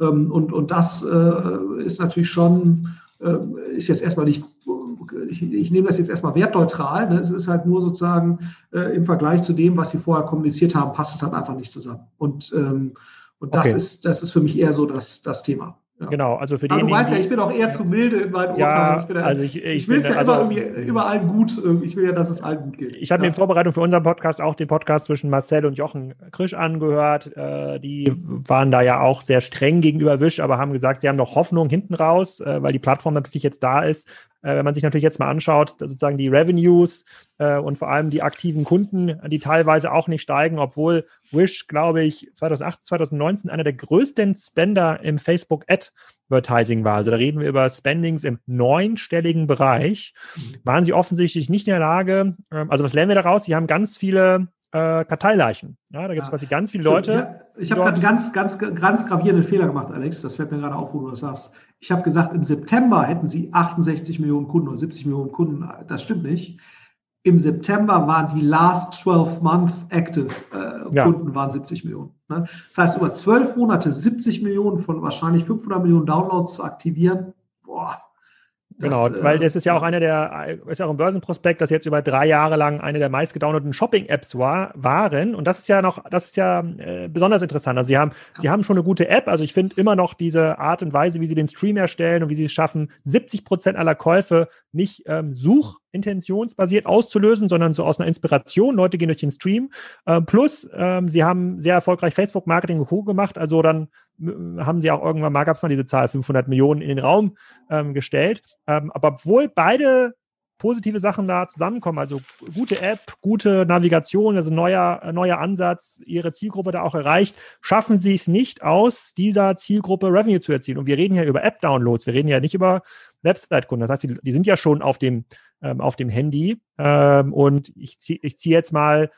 B: Ähm, und, und das äh, ist natürlich schon, äh, ist jetzt erstmal nicht ich, ich, nehme das jetzt erstmal wertneutral. Ne? Es ist halt nur sozusagen äh, im Vergleich zu dem, was sie vorher kommuniziert haben, passt es halt einfach nicht zusammen. Und, ähm, und das, okay. ist, das ist für mich eher so das, das Thema.
A: Ja. Genau, also für
B: die. Du weißt ja, ich bin auch eher zu milde in meinen
A: ja, Urteilen.
B: also ich, ich, ich will es ja also, immer, irgendwie, allen gut. Ich will ja, dass es allen gut geht.
A: Ich habe ja. mir in Vorbereitung für unseren Podcast auch den Podcast zwischen Marcel und Jochen Krisch angehört. Äh, die waren da ja auch sehr streng gegenüber Wish, aber haben gesagt, sie haben noch Hoffnung hinten raus, äh, weil die Plattform natürlich jetzt da ist. Äh, wenn man sich natürlich jetzt mal anschaut, sozusagen die Revenues äh, und vor allem die aktiven Kunden, die teilweise auch nicht steigen, obwohl Wish, glaube ich, 2008, 2019 einer der größten Spender im Facebook Ad Advertising war. Also da reden wir über Spendings im neunstelligen Bereich. Waren sie offensichtlich nicht in der Lage, ähm, also was lernen wir daraus? Sie haben ganz viele äh, Karteileichen. Ja, da gibt es ja. quasi ganz viele Leute. Ja,
B: ich habe gerade ganz, ganz, ganz gravierenden Fehler gemacht, Alex. Das fällt mir gerade auf, wo du das sagst. Ich habe gesagt, im September hätten sie 68 Millionen Kunden oder 70 Millionen Kunden. Das stimmt nicht. Im September waren die last 12 month active äh, ja. Kunden waren 70 Millionen. Ne? Das heißt, über 12 Monate 70 Millionen von wahrscheinlich 500 Millionen Downloads zu aktivieren, boah,
A: Genau, das, weil das ist ja auch einer der, ist ja auch im Börsenprospekt, dass jetzt über drei Jahre lang eine der meistgedownloadeten Shopping-Apps war, waren. Und das ist ja noch, das ist ja äh, besonders interessant. Also sie haben, ja. sie haben schon eine gute App. Also ich finde immer noch diese Art und Weise, wie sie den Stream erstellen und wie sie es schaffen, 70 Prozent aller Käufe nicht ähm, suchintentionsbasiert auszulösen, sondern so aus einer Inspiration. Leute gehen durch den Stream. Ähm, plus, ähm, sie haben sehr erfolgreich Facebook-Marketing und Co. gemacht. Also dann haben sie auch irgendwann mal, gab es mal diese Zahl 500 Millionen in den Raum ähm, gestellt. Ähm, aber obwohl beide positive Sachen da zusammenkommen, also gute App, gute Navigation, also neuer, äh, neuer Ansatz, ihre Zielgruppe da auch erreicht, schaffen sie es nicht aus dieser Zielgruppe Revenue zu erzielen. Und wir reden ja über App-Downloads, wir reden ja nicht über Website-Kunden. Das heißt, die, die, sind ja schon auf dem, ähm, auf dem Handy. Ähm, und ich ziehe ich zieh jetzt mal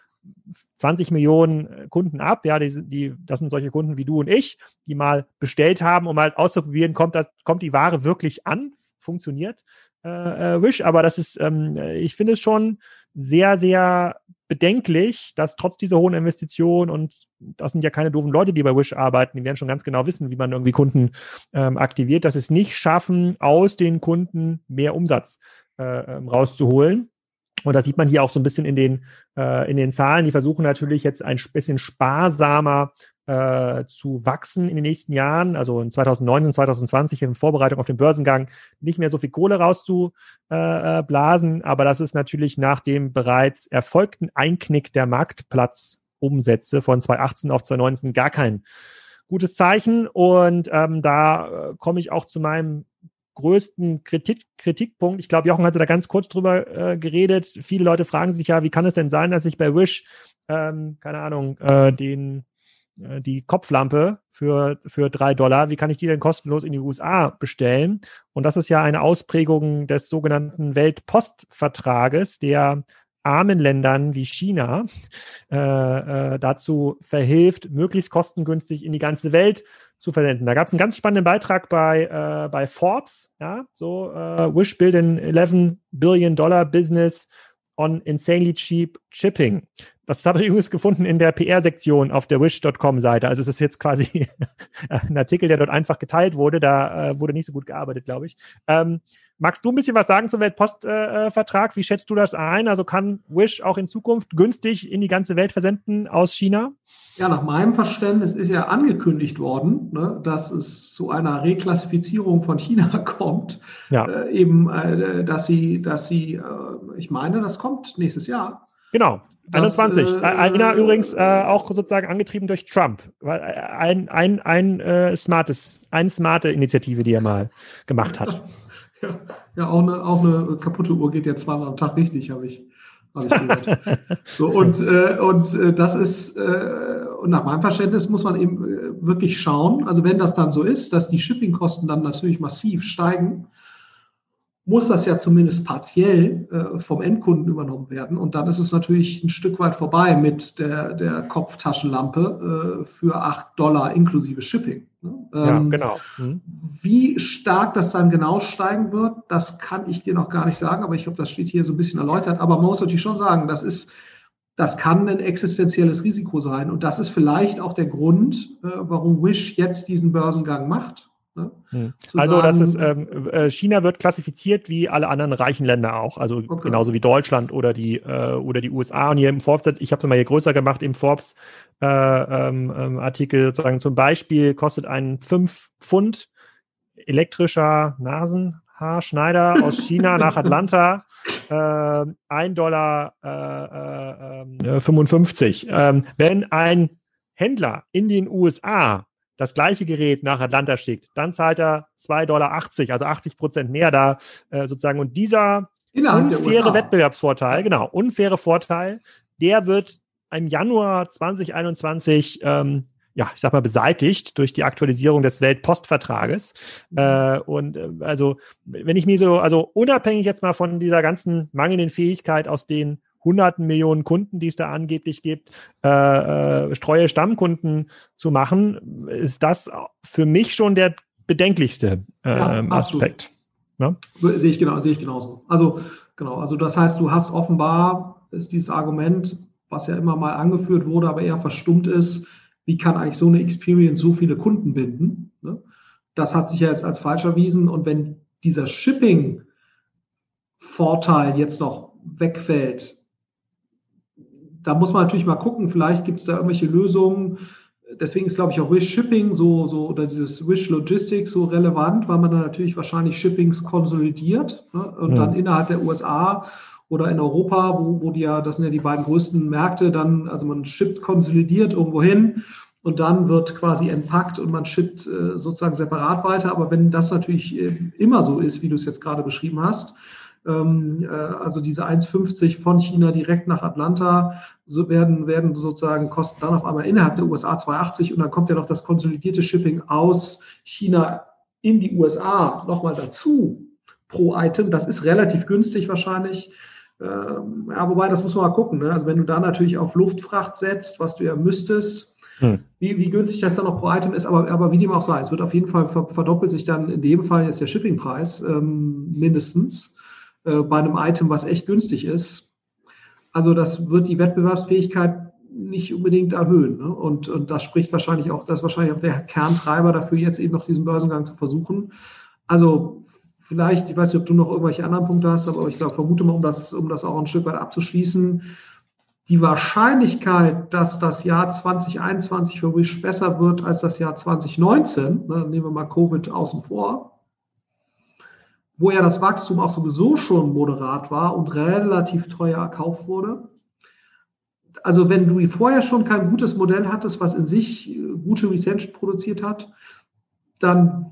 A: 20 Millionen äh, Kunden ab. Ja, die, die, das sind solche Kunden wie du und ich, die mal bestellt haben, um halt auszuprobieren, kommt, das, kommt die Ware wirklich an, funktioniert äh, äh, Wish. Aber das ist, ähm, ich finde es schon sehr, sehr bedenklich, dass trotz dieser hohen Investitionen und das sind ja keine doofen Leute, die bei Wish arbeiten, die werden schon ganz genau wissen, wie man irgendwie Kunden ähm, aktiviert, dass es nicht schaffen, aus den Kunden mehr Umsatz äh, ähm, rauszuholen. Und das sieht man hier auch so ein bisschen in den, äh, in den Zahlen. Die versuchen natürlich jetzt ein bisschen sparsamer äh, zu wachsen in den nächsten Jahren, also in 2019, 2020 in Vorbereitung auf den Börsengang nicht mehr so viel Kohle rauszublasen, aber das ist natürlich nach dem bereits erfolgten Einknick der Marktplatzumsätze von 2018 auf 2019 gar kein gutes Zeichen und ähm, da äh, komme ich auch zu meinem größten Kritik, Kritikpunkt. Ich glaube, Jochen hatte da ganz kurz drüber äh, geredet. Viele Leute fragen sich ja, wie kann es denn sein, dass ich bei Wish, ähm, keine Ahnung, äh, den äh, die Kopflampe für, für drei Dollar, wie kann ich die denn kostenlos in die USA bestellen? Und das ist ja eine Ausprägung des sogenannten Weltpostvertrages, der armen Ländern wie China äh, äh, dazu verhilft, möglichst kostengünstig in die ganze Welt zu versenden. Da gab es einen ganz spannenden Beitrag bei, äh, bei Forbes, ja, so äh, Wish build an 11 Billion Dollar Business on insanely cheap shipping. Das habe ich übrigens gefunden in der PR-Sektion auf der wish.com-Seite. Also es ist jetzt quasi ein Artikel, der dort einfach geteilt wurde. Da äh, wurde nicht so gut gearbeitet, glaube ich. Ähm, magst du ein bisschen was sagen zum Weltpostvertrag? Äh, Wie schätzt du das ein? Also kann Wish auch in Zukunft günstig in die ganze Welt versenden aus China?
B: Ja, nach meinem Verständnis ist ja angekündigt worden, ne, dass es zu einer Reklassifizierung von China kommt. Ja. Äh, eben, äh, dass sie, dass sie, äh, ich meine, das kommt nächstes Jahr.
A: Genau. 21. Das, äh, Einer übrigens äh, auch sozusagen angetrieben durch Trump. Äh, ein, ein, ein äh, smartes, eine smarte Initiative, die er mal gemacht hat.
B: Ja, ja auch, eine, auch eine kaputte Uhr geht ja zweimal am Tag richtig, habe ich, hab ich gehört. so, und äh, und äh, das ist, äh, und nach meinem Verständnis muss man eben äh, wirklich schauen, also wenn das dann so ist, dass die Shippingkosten dann natürlich massiv steigen, muss das ja zumindest partiell äh, vom Endkunden übernommen werden. Und dann ist es natürlich ein Stück weit vorbei mit der, der Kopftaschenlampe äh, für acht Dollar inklusive Shipping.
A: Ne? Ähm, ja, genau.
B: Mhm. Wie stark das dann genau steigen wird, das kann ich dir noch gar nicht sagen, aber ich glaube, das steht hier so ein bisschen erläutert. Aber man muss natürlich schon sagen, das ist, das kann ein existenzielles Risiko sein. Und das ist vielleicht auch der Grund, äh, warum Wish jetzt diesen Börsengang macht
A: Ne? Hm. Also das ist ähm, äh, China wird klassifiziert wie alle anderen reichen Länder auch, also okay. genauso wie Deutschland oder die äh, oder die USA. Und hier im Forbes, ich habe es mal hier größer gemacht im Forbes äh, ähm, ähm, Artikel sozusagen zum Beispiel kostet ein 5 Pfund elektrischer Nasenhaarschneider aus China nach Atlanta, äh, 1 Dollar äh, 55. Äh, ähm, wenn ein Händler in den USA das gleiche Gerät nach Atlanta schickt, dann zahlt er 2,80 Dollar, also 80 Prozent mehr da äh, sozusagen. Und dieser Innerhalb unfaire Wettbewerbsvorteil, genau, unfaire Vorteil, der wird im Januar 2021 ähm, ja, ich sag mal, beseitigt durch die Aktualisierung des Weltpostvertrages. Mhm. Äh, und äh, also, wenn ich mir so, also unabhängig jetzt mal von dieser ganzen mangelnden Fähigkeit aus den hunderten Millionen Kunden, die es da angeblich gibt, äh, äh, streue Stammkunden zu machen, ist das für mich schon der bedenklichste äh, ja, Aspekt.
B: Ja? Sehe ich genau, sehe ich genauso. Also genau, also das heißt, du hast offenbar ist dieses Argument, was ja immer mal angeführt wurde, aber eher verstummt ist, wie kann eigentlich so eine Experience so viele Kunden binden? Ne? Das hat sich ja jetzt als falsch erwiesen. Und wenn dieser Shipping-Vorteil jetzt noch wegfällt, da muss man natürlich mal gucken, vielleicht gibt es da irgendwelche Lösungen. Deswegen ist, glaube ich, auch Wish Shipping so, so oder dieses Wish Logistics so relevant, weil man dann natürlich wahrscheinlich Shippings konsolidiert ne? und ja. dann innerhalb der USA oder in Europa, wo, wo die ja, das sind ja die beiden größten Märkte, dann, also man shippt konsolidiert irgendwo hin und dann wird quasi entpackt und man shippt äh, sozusagen separat weiter. Aber wenn das natürlich äh, immer so ist, wie du es jetzt gerade beschrieben hast, also diese 1,50 von China direkt nach Atlanta, so werden, werden sozusagen Kosten dann auf einmal innerhalb der USA 2,80 und dann kommt ja noch das konsolidierte Shipping aus China in die USA nochmal dazu pro Item. Das ist relativ günstig wahrscheinlich. Ähm, ja, wobei, das muss man mal gucken. Ne? Also wenn du da natürlich auf Luftfracht setzt, was du ja müsstest, hm. wie, wie günstig das dann noch pro Item ist, aber, aber wie dem auch sei, es wird auf jeden Fall verdoppelt sich dann in dem Fall jetzt der Shippingpreis ähm, mindestens äh, bei einem Item, was echt günstig ist. Also das wird die Wettbewerbsfähigkeit nicht unbedingt erhöhen. Ne? Und, und das spricht wahrscheinlich auch, das ist wahrscheinlich auch der Kerntreiber dafür, jetzt eben noch diesen Börsengang zu versuchen. Also vielleicht, ich weiß nicht, ob du noch irgendwelche anderen Punkte hast, aber ich glaube, vermute mal, um das, um das auch ein Stück weit abzuschließen, die Wahrscheinlichkeit, dass das Jahr 2021 für Wish besser wird als das Jahr 2019, ne, nehmen wir mal Covid außen vor, wo ja das Wachstum auch sowieso schon moderat war und relativ teuer erkauft wurde. Also wenn du vorher schon kein gutes Modell hattest, was in sich gute Retention produziert hat, dann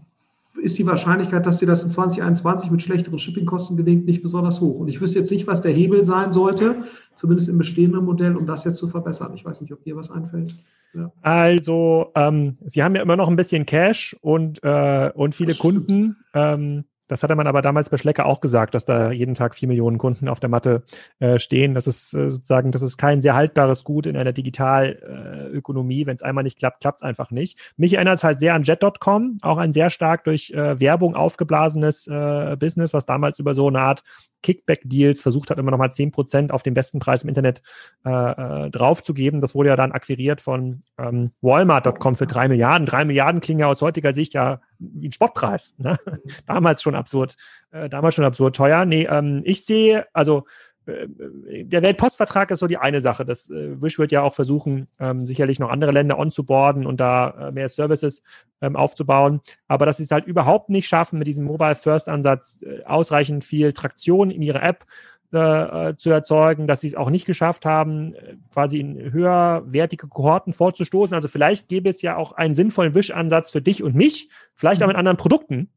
B: ist die Wahrscheinlichkeit, dass dir das in 2021 mit schlechteren Shippingkosten gelingt, nicht besonders hoch. Und ich wüsste jetzt nicht, was der Hebel sein sollte, zumindest im bestehenden Modell, um das jetzt zu verbessern. Ich weiß nicht, ob dir was einfällt.
A: Ja. Also, ähm, Sie haben ja immer noch ein bisschen Cash und, äh, und viele Kunden. Ähm, das hatte man aber damals bei Schlecker auch gesagt, dass da jeden Tag vier Millionen Kunden auf der Matte äh, stehen. Das ist äh, sozusagen, das ist kein sehr haltbares Gut in einer Digitalökonomie. Äh, Wenn es einmal nicht klappt, klappt es einfach nicht. Mich erinnert es halt sehr an Jet.com, auch ein sehr stark durch äh, Werbung aufgeblasenes äh, Business, was damals über so eine Art Kickback-Deals versucht hat, immer noch mal zehn Prozent auf den besten Preis im Internet äh, äh, draufzugeben. Das wurde ja dann akquiriert von ähm, Walmart.com für drei Milliarden. Drei Milliarden klingen ja aus heutiger Sicht ja wie ein Spottpreis. Ne? damals schon absurd, äh, damals schon absurd teuer. Nee, ähm, ich sehe, also der Weltpostvertrag ist so die eine Sache. Das äh, Wish wird ja auch versuchen, ähm, sicherlich noch andere Länder onzuboarden und da äh, mehr Services ähm, aufzubauen. Aber dass sie es halt überhaupt nicht schaffen, mit diesem Mobile First Ansatz äh, ausreichend viel Traktion in ihre App äh, äh, zu erzeugen, dass sie es auch nicht geschafft haben, quasi in höherwertige Kohorten vorzustoßen. Also vielleicht gäbe es ja auch einen sinnvollen Wish-Ansatz für dich und mich, vielleicht auch mhm. mit anderen Produkten,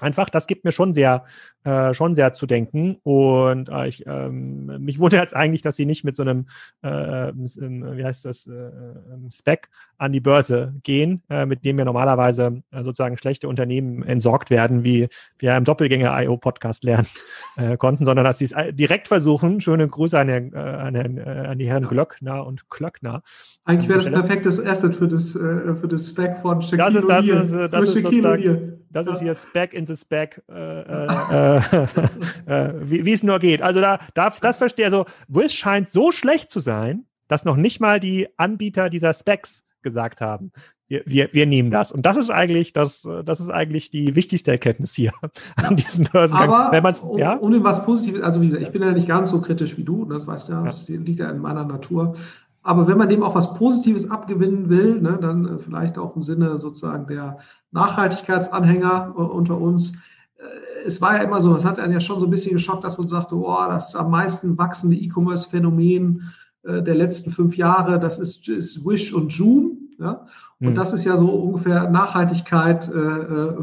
A: einfach, das gibt mir schon sehr, äh, schon sehr zu denken. Und äh, ich, ähm, mich wundert jetzt eigentlich, dass sie nicht mit so einem, äh, wie heißt das, äh, ähm, Spec an die Börse gehen, äh, mit dem ja normalerweise äh, sozusagen schlechte Unternehmen entsorgt werden, wie wir im Doppelgänger-IO-Podcast lernen konnten, sondern dass sie es direkt versuchen. Schöne Grüße an, den, an, den, an die Herren ja. Glöckner und Klöckner.
B: Eigentlich wäre das perfektes Asset für das, für das Spec von
A: Shaquille Das ist, das ist, das ist sozusagen, das ist hier Spec in the Spec, äh, äh, äh, wie es nur geht. Also da, da das verstehe also Wiz scheint so schlecht zu sein, dass noch nicht mal die Anbieter dieser Specs gesagt haben. Wir, wir, wir nehmen das. Und das ist eigentlich, das, das ist eigentlich die wichtigste Erkenntnis hier an diesem
B: Börsengang. Aber Wenn man's, ja? ohne was Positives, also wie gesagt, ich bin ja nicht ganz so kritisch wie du, das weißt du ja, das liegt ja in meiner Natur. Aber wenn man dem auch was Positives abgewinnen will, ne, dann äh, vielleicht auch im Sinne sozusagen der Nachhaltigkeitsanhänger äh, unter uns. Äh, es war ja immer so, es hat einen ja schon so ein bisschen geschockt, dass man sagte, oh, das am meisten wachsende E-Commerce-Phänomen der letzten fünf Jahre, das ist, ist Wish und Zoom. Ja? Und mhm. das ist ja so ungefähr Nachhaltigkeit äh, äh,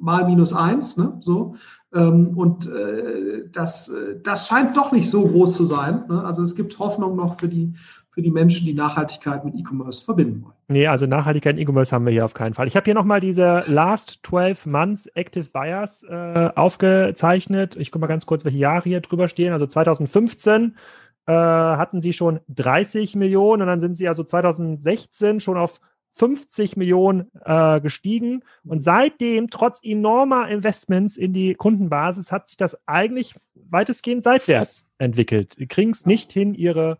B: mal minus eins. Ne? So. Ähm, und äh, das, das scheint doch nicht so groß zu sein. Ne? Also es gibt Hoffnung noch für die, für die Menschen, die Nachhaltigkeit mit E-Commerce verbinden wollen.
A: Nee, also Nachhaltigkeit in E-Commerce haben wir hier auf keinen Fall. Ich habe hier nochmal diese Last 12 Months Active Buyers äh, aufgezeichnet. Ich gucke mal ganz kurz, welche Jahre hier drüber stehen. Also 2015 äh, hatten sie schon 30 Millionen und dann sind sie also 2016 schon auf 50 Millionen äh, gestiegen. Und seitdem, trotz enormer Investments in die Kundenbasis, hat sich das eigentlich weitestgehend seitwärts entwickelt. Die kriegen es nicht hin, ihre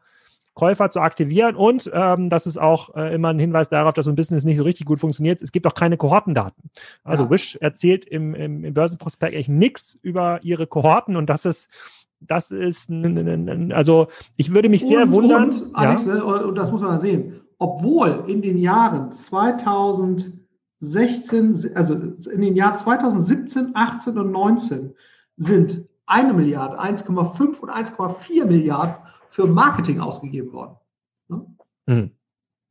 A: Käufer zu aktivieren. Und ähm, das ist auch äh, immer ein Hinweis darauf, dass so ein Business nicht so richtig gut funktioniert. Es gibt auch keine Kohortendaten. Also ja. Wish erzählt im, im, im Börsenprospekt echt nichts über ihre Kohorten und das ist das ist, also ich würde mich sehr
B: und,
A: wundern.
B: Und, Alex, ja. Ne, und das muss man sehen, obwohl in den Jahren 2016, also in den Jahren 2017, 18 und 19 sind eine Milliarde, 1,5 und 1,4 Milliarden für Marketing ausgegeben worden. Ne? Mhm.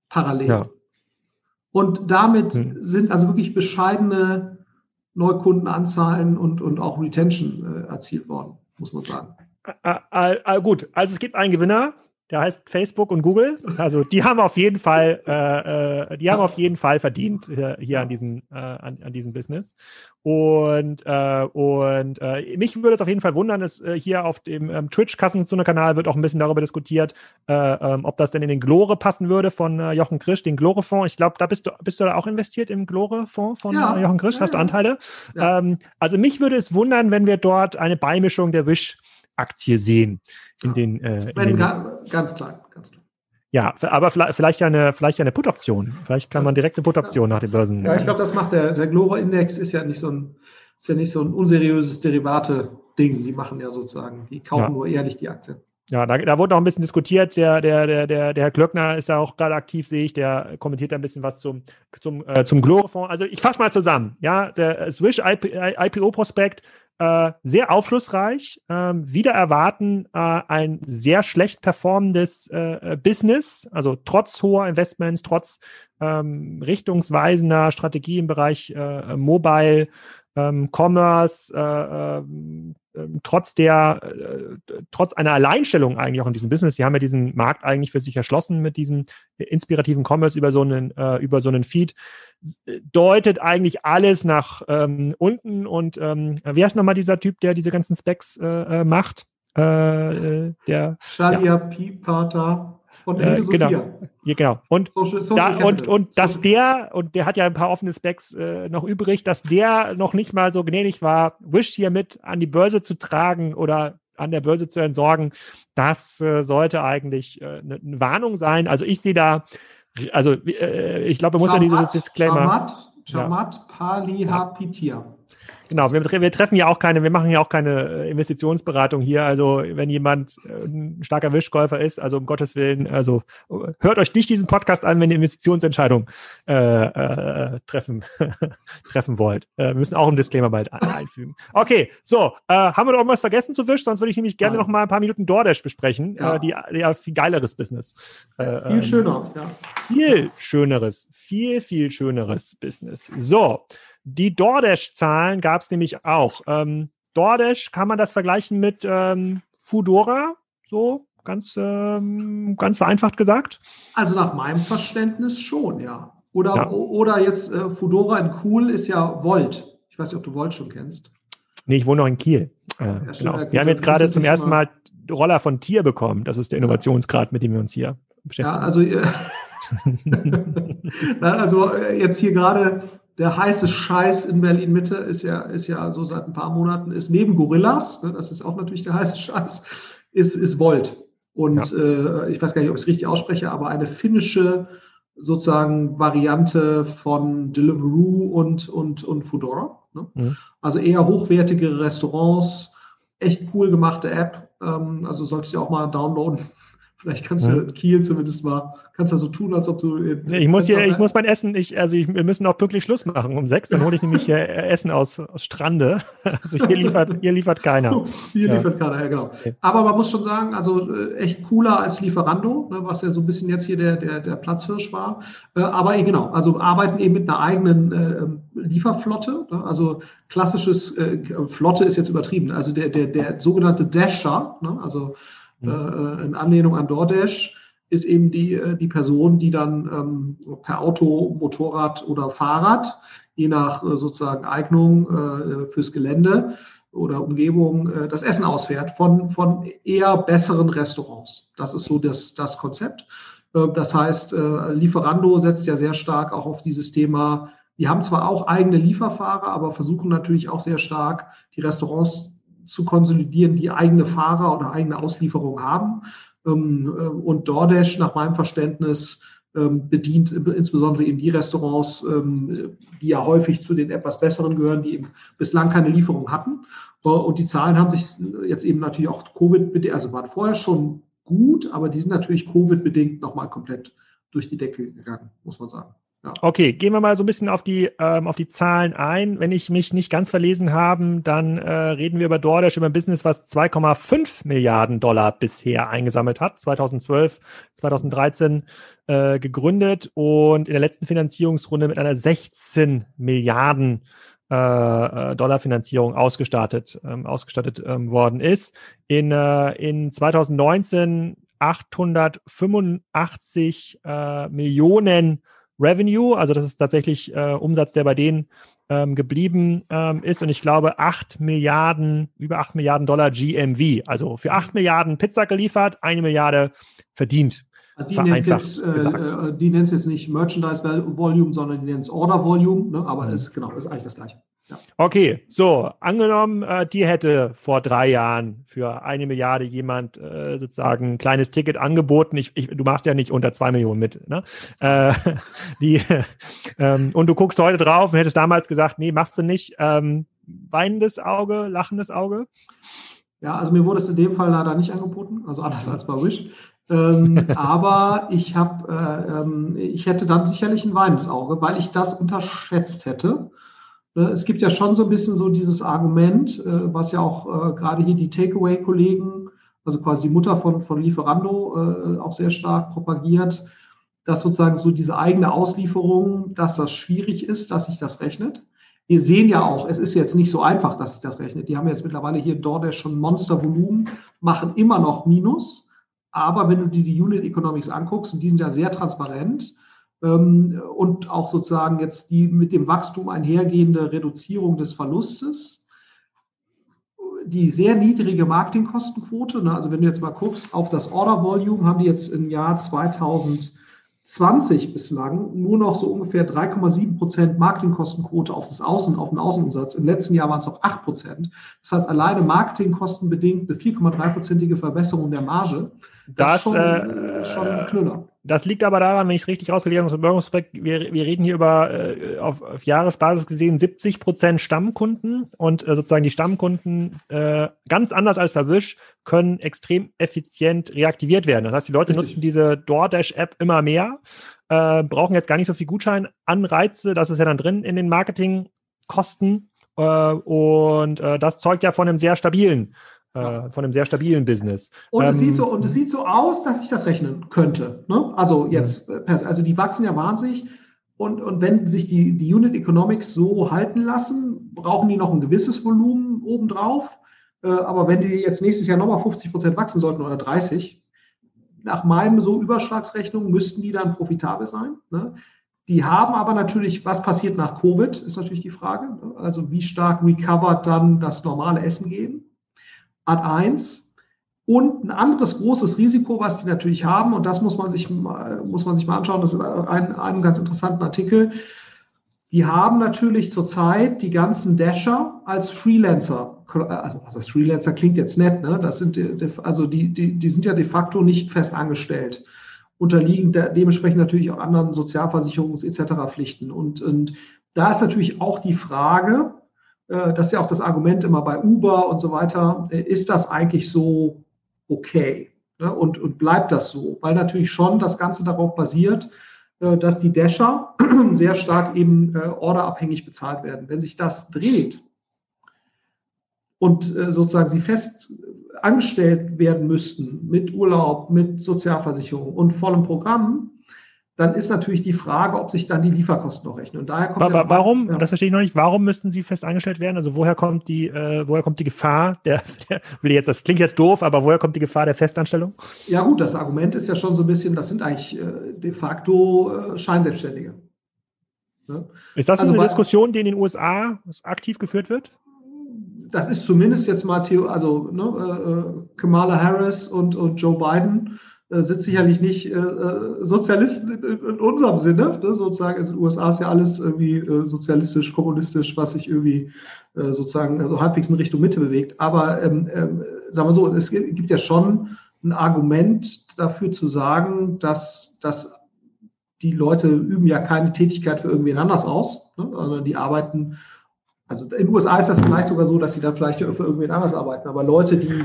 B: Parallel. Ja. Und damit mhm. sind also wirklich bescheidene Neukundenanzahlen und, und auch Retention äh, erzielt worden, muss man sagen.
A: Ah, ah, ah, gut, also es gibt einen Gewinner, der heißt Facebook und Google. Also die haben auf jeden Fall, äh, äh, die haben auf jeden Fall verdient hier, hier an diesem äh, an, an diesem Business. Und äh, und äh, mich würde es auf jeden Fall wundern, dass äh, hier auf dem ähm, Twitch Kassenzunder-Kanal wird auch ein bisschen darüber diskutiert, äh, ähm, ob das denn in den Glore passen würde von äh, Jochen Krisch, den Glore-Fonds. Ich glaube, da bist du bist du da auch investiert im Glore-Fonds von ja. äh, Jochen Krisch. Hast du Anteile? Ja. Ähm, also mich würde es wundern, wenn wir dort eine Beimischung der Wish Aktie sehen. In den, äh, in den,
B: ganz klein, ganz klein.
A: Ja, aber vielleicht eine, vielleicht eine Put-Option. Vielleicht kann man direkt eine Put-Option nach den Börsen.
B: Ja, ich glaube, das macht der, der Global-Index ist ja nicht so ein, ist ja nicht so ein unseriöses Derivate-Ding. Die machen ja sozusagen, die kaufen ja. nur ehrlich die Aktien.
A: Ja, da, da wurde noch ein bisschen diskutiert. Der, der, der, der, der Herr Klöckner ist ja auch gerade aktiv, sehe ich. Der kommentiert da ein bisschen was zum, zum, äh, zum Glore-Fonds. Also ich fasse mal zusammen. Ja, der Swish IPO-Prospekt äh, sehr aufschlussreich. Ähm, wieder erwarten äh, ein sehr schlecht performendes äh, Business, also trotz hoher Investments, trotz ähm, richtungsweisender Strategie im Bereich äh, Mobile, ähm, Commerce, äh, ähm, ähm, trotz der, äh, trotz einer Alleinstellung eigentlich auch in diesem Business, sie haben ja diesen Markt eigentlich für sich erschlossen mit diesem inspirativen Commerce über so einen, äh, über so einen Feed, deutet eigentlich alles nach ähm, unten und ähm, wie heißt nochmal dieser Typ, der diese ganzen Specs äh, äh macht? Äh, äh der
B: Shadia ja. Pipata
A: von äh, genau. Ja, genau. Und, Social, Social da, und, und dass der, und der hat ja ein paar offene Specs äh, noch übrig, dass der noch nicht mal so gnädig war, Wish hier mit an die Börse zu tragen oder an der Börse zu entsorgen, das äh, sollte eigentlich äh, eine, eine Warnung sein. Also ich sehe da, also äh, ich glaube, man muss ja dieses Disclaimer.
B: Chamat, Chamat ja. Palihapitia.
A: Genau, wir, wir, treffen ja auch keine, wir machen ja auch keine äh, Investitionsberatung hier. Also wenn jemand äh, ein starker Wischkäufer ist, also um Gottes Willen, also hört euch nicht diesen Podcast an, wenn ihr Investitionsentscheidung äh, äh, treffen, treffen wollt. Äh, wir müssen auch einen Disclaimer bald einfügen. Okay, so, äh, haben wir noch irgendwas vergessen zu Wisch? Sonst würde ich nämlich gerne ja. noch mal ein paar Minuten DoorDash besprechen. Ja, die, ja viel geileres Business.
B: viel ähm, schöner, ja.
A: Viel schöneres, viel, viel schöneres Business. So, die DoorDash-Zahlen gab es nämlich auch. Ähm, DoorDash, kann man das vergleichen mit ähm, Foodora? So, ganz, ähm, ganz vereinfacht gesagt?
B: Also nach meinem Verständnis schon, ja. Oder, ja. oder jetzt äh, Foodora in Cool ist ja Volt. Ich weiß nicht, ob du Volt schon kennst.
A: Nee, ich wohne noch in Kiel. Äh, ja, genau. Wir haben jetzt gerade zum ersten Mal Roller von Tier bekommen. Das ist der Innovationsgrad, mit dem wir uns hier beschäftigen. Ja,
B: also, äh, also äh, jetzt hier gerade der heiße Scheiß in Berlin Mitte ist ja, ist ja so seit ein paar Monaten, ist neben Gorillas, ne, das ist auch natürlich der heiße Scheiß, ist, ist Volt. Und ja. äh, ich weiß gar nicht, ob ich es richtig ausspreche, aber eine finnische sozusagen Variante von Deliveroo und, und, und Foodora. Ne? Mhm. Also eher hochwertige Restaurants, echt cool gemachte App. Ähm, also solltest du auch mal downloaden Vielleicht kannst du Kiel zumindest mal, kannst du so tun, als ob du.
A: ich muss hier, ich muss mein Essen, ich, also ich, wir müssen auch pünktlich Schluss machen um sechs, dann hole ich nämlich äh, Essen aus, aus Strande. Also hier liefert, hier liefert keiner.
B: hier ja. liefert keiner, ja genau. Okay. Aber man muss schon sagen, also äh, echt cooler als Lieferando, ne, was ja so ein bisschen jetzt hier der, der, der Platzhirsch war. Äh, aber genau, also arbeiten eben mit einer eigenen äh, Lieferflotte. Ne, also klassisches äh, Flotte ist jetzt übertrieben. Also der, der, der sogenannte Dasher, ne, also äh, in Anlehnung an DoorDash, ist eben die, äh, die Person, die dann ähm, per Auto, Motorrad oder Fahrrad, je nach äh, sozusagen Eignung äh, fürs Gelände oder Umgebung, äh, das Essen ausfährt von, von eher besseren Restaurants. Das ist so das, das Konzept. Äh, das heißt, äh, Lieferando setzt ja sehr stark auch auf dieses Thema. Die haben zwar auch eigene Lieferfahrer, aber versuchen natürlich auch sehr stark, die Restaurants zu konsolidieren, die eigene Fahrer oder eigene Auslieferung haben. Ähm, äh, und DoorDash nach meinem Verständnis ähm, bedient insbesondere eben die Restaurants, ähm, die ja häufig zu den etwas besseren gehören, die eben bislang keine Lieferung hatten. Äh, und die Zahlen haben sich jetzt eben natürlich auch Covid-bedingt, also waren vorher schon gut, aber die sind natürlich Covid-bedingt nochmal komplett durch die Decke gegangen, muss man sagen.
A: Ja. Okay, gehen wir mal so ein bisschen auf die, ähm, auf die Zahlen ein. Wenn ich mich nicht ganz verlesen habe, dann äh, reden wir über DoorDash, über ein Business, was 2,5 Milliarden Dollar bisher eingesammelt hat. 2012, 2013 äh, gegründet und in der letzten Finanzierungsrunde mit einer 16 Milliarden äh, äh, Dollar Finanzierung ausgestattet, ähm, ausgestattet ähm, worden ist. In, äh, in 2019 885 äh, Millionen Revenue, also das ist tatsächlich äh, Umsatz, der bei denen ähm, geblieben ähm, ist. Und ich glaube, 8 Milliarden, über 8 Milliarden Dollar GMV. Also für 8 Milliarden Pizza geliefert, eine Milliarde verdient.
B: Also die nennt, jetzt, äh, äh es jetzt nicht Merchandise Volume, sondern die nennt es Order Volume, ne? aber mhm. ist genau, ist eigentlich das gleiche.
A: Okay, so, angenommen, äh, dir hätte vor drei Jahren für eine Milliarde jemand äh, sozusagen ein kleines Ticket angeboten. Ich, ich, du machst ja nicht unter zwei Millionen mit. Ne? Äh, die, ähm, und du guckst heute drauf und hättest damals gesagt, nee, machst du nicht. Ähm, weinendes Auge, lachendes Auge?
B: Ja, also mir wurde es in dem Fall leider nicht angeboten, also anders als bei Wish. ähm, aber ich habe, äh, ähm, ich hätte dann sicherlich ein weinendes Auge, weil ich das unterschätzt hätte. Ne, es gibt ja schon so ein bisschen so dieses Argument, äh, was ja auch äh, gerade hier die Takeaway-Kollegen, also quasi die Mutter von, von Lieferando, äh, auch sehr stark propagiert, dass sozusagen so diese eigene Auslieferung, dass das schwierig ist, dass sich das rechnet. Wir sehen ja auch, es ist jetzt nicht so einfach, dass sich das rechnet. Die haben jetzt mittlerweile hier DoorDash schon Monstervolumen, machen immer noch Minus. Aber wenn du dir die Unit Economics anguckst, und die sind ja sehr transparent, und auch sozusagen jetzt die mit dem Wachstum einhergehende Reduzierung des Verlustes. Die sehr niedrige Marketingkostenquote, ne, also wenn du jetzt mal guckst auf das Order Volume, haben die jetzt im Jahr 2020 bislang nur noch so ungefähr 3,7 Prozent Marketingkostenquote auf das Außen, auf den Außenumsatz. Im letzten Jahr waren es noch 8 Prozent. Das heißt, alleine marketingkostenbedingt eine 4,3-prozentige Verbesserung der Marge.
A: Das, das ist schon, äh, schon ein Knüller. Das liegt aber daran, wenn ich es richtig rausgelegt habe, wir, wir reden hier über äh, auf, auf Jahresbasis gesehen 70 Prozent Stammkunden und äh, sozusagen die Stammkunden äh, ganz anders als bei Wish können extrem effizient reaktiviert werden. Das heißt, die Leute richtig. nutzen diese DoorDash-App immer mehr, äh, brauchen jetzt gar nicht so viel Gutscheinanreize, das ist ja dann drin in den Marketingkosten äh, und äh, das zeugt ja von einem sehr stabilen äh, von einem sehr stabilen Business.
B: Und, ähm, es sieht so, und es sieht so aus, dass ich das rechnen könnte. Ne? Also jetzt, ja. also die wachsen ja wahnsinnig. Und, und wenn sich die, die Unit Economics so halten lassen, brauchen die noch ein gewisses Volumen obendrauf. Äh, aber wenn die jetzt nächstes Jahr nochmal 50 Prozent wachsen sollten oder 30, nach meinem so Überschlagsrechnung müssten die dann profitabel sein. Ne? Die haben aber natürlich, was passiert nach Covid, ist natürlich die Frage. Ne? Also wie stark recovered dann das normale Essen gehen. Ad 1. Und ein anderes großes Risiko, was die natürlich haben, und das muss man sich, muss man sich mal anschauen, das ist ein, einem ganz interessanten Artikel. Die haben natürlich zurzeit die ganzen Dasher als Freelancer. Also, also Freelancer klingt jetzt nett, ne? Das sind, also die, die, die sind ja de facto nicht fest angestellt unterliegen de dementsprechend natürlich auch anderen Sozialversicherungs- etc. Pflichten. Und, und da ist natürlich auch die Frage, das ist ja auch das Argument immer bei Uber und so weiter, äh, ist das eigentlich so okay? Ne? Und, und bleibt das so, weil natürlich schon das Ganze darauf basiert, äh, dass die Dasher sehr stark eben äh, orderabhängig bezahlt werden. Wenn sich das dreht und äh, sozusagen sie fest angestellt werden müssten mit Urlaub, mit Sozialversicherung und vollem Programm, dann ist natürlich die Frage, ob sich dann die Lieferkosten noch rechnen. Und
A: daher kommt ja, warum, ja. das verstehe ich noch nicht, warum müssten sie fest angestellt werden? Also woher kommt die, äh, woher kommt die Gefahr der, der, will jetzt, das klingt jetzt doof, aber woher kommt die Gefahr der Festanstellung?
B: Ja gut, das Argument ist ja schon so ein bisschen, das sind eigentlich äh, de facto äh, Scheinselbstständige.
A: Ne? Ist das also eine bei, Diskussion, die in den USA aktiv geführt wird?
B: Das ist zumindest jetzt mal, Theo, also ne, äh, äh, Kamala Harris und, und Joe Biden sind sicherlich nicht äh, äh, Sozialisten in, unserem Sinne, ne, sozusagen. Also in den USA ist ja alles irgendwie äh, sozialistisch, kommunistisch, was sich irgendwie äh, sozusagen also halbwegs in Richtung Mitte bewegt. Aber ähm, ähm, sagen wir so, es gibt ja schon ein Argument dafür zu sagen, dass, dass die Leute üben ja keine Tätigkeit für irgendwen anders aus, ne, sondern die arbeiten also in den USA ist das vielleicht sogar so, dass sie dann vielleicht für irgendwen anders arbeiten. Aber Leute, die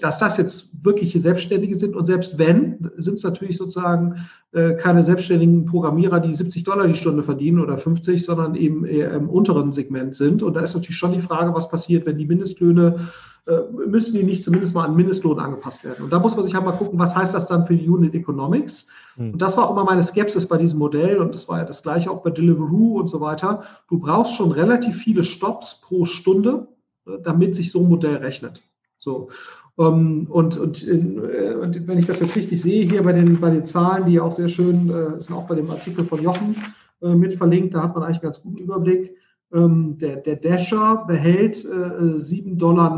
B: dass das jetzt wirkliche Selbstständige sind. Und selbst wenn, sind es natürlich sozusagen äh, keine selbstständigen Programmierer, die 70 Dollar die Stunde verdienen oder 50, sondern eben eher im unteren Segment sind. Und da ist natürlich schon die Frage, was passiert, wenn die Mindestlöhne äh, müssen die nicht zumindest mal an Mindestlohn angepasst werden. Und da muss man sich halt mal gucken, was heißt das dann für die Unit Economics? Hm. Und das war auch immer meine Skepsis bei diesem Modell und das war ja das gleiche auch bei Deliveroo und so weiter. Du brauchst schon relativ viele Stops pro Stunde, äh, damit sich so ein Modell rechnet. So. Um, ähm, und, und, in, äh, und, wenn ich das jetzt richtig sehe, hier bei den, bei den Zahlen, die auch sehr schön äh, sind, auch bei dem Artikel von Jochen äh, mit verlinkt, da hat man eigentlich einen ganz guten Überblick. Ähm, der, der Dasher behält äh, 7,90 Dollar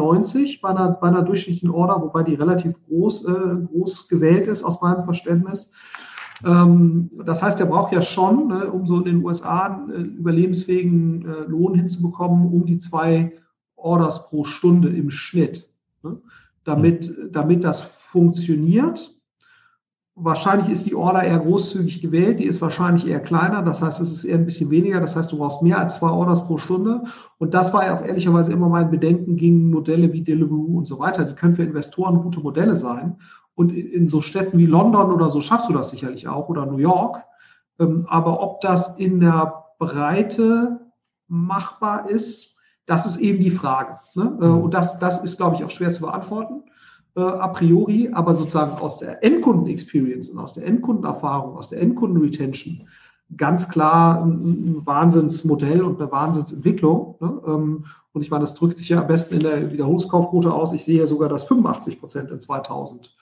B: bei einer, bei einer durchschnittlichen Order, wobei die relativ groß, äh, groß gewählt ist, aus meinem Verständnis. Ähm, das heißt, er braucht ja schon, ne, um so in den USA einen äh, überlebensfähigen äh, Lohn hinzubekommen, um die zwei Orders pro Stunde im Schnitt. Ne? Damit, damit das funktioniert. Wahrscheinlich ist die Order eher großzügig gewählt, die ist wahrscheinlich eher kleiner, das heißt, es ist eher ein bisschen weniger, das heißt, du brauchst mehr als zwei Orders pro Stunde. Und das war ja auch ehrlicherweise immer mein Bedenken gegen Modelle wie Deliveroo und so weiter. Die können für Investoren gute Modelle sein. Und in so Städten wie London oder so schaffst du das sicherlich auch oder New York. Ähm, aber ob das in der Breite machbar ist, das ist eben die Frage. Ne? Äh, mhm. Und das, das ist, glaube ich, auch schwer zu beantworten äh, a priori, aber sozusagen aus der Endkunden-Experience und aus der Endkundenerfahrung, aus der Endkunden-Retention ganz klar ein, ein, Wahnsinnsmodell und eine Wahnsinnsentwicklung. Ne? Ähm, und ich meine, das drückt sich ja am besten in der Wiederholungskaufquote aus. Ich sehe ja sogar, dass 85 Prozent in 2000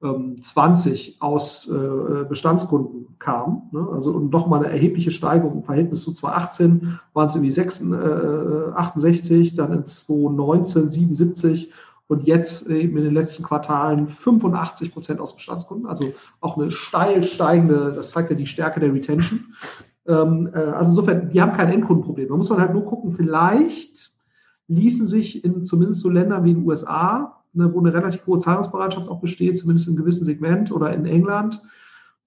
B: 20 aus äh, Bestandskunden kam. Ne? Also und nochmal eine erhebliche Steigerung im Verhältnis zu 2018 waren es irgendwie 6, äh, 68, dann in 2019 77 und jetzt eben in den letzten Quartalen 85 Prozent aus Bestandskunden. Also auch eine steil steigende, das zeigt ja die Stärke der Retention. Ähm, äh, also insofern, die haben kein Endkundenproblem. Da muss man halt nur gucken, vielleicht ließen sich in zumindest so Ländern wie den USA ne, wo eine relativ hohe Zahlungsbereitschaft auch besteht, zumindest in einem gewissen Segment oder in England,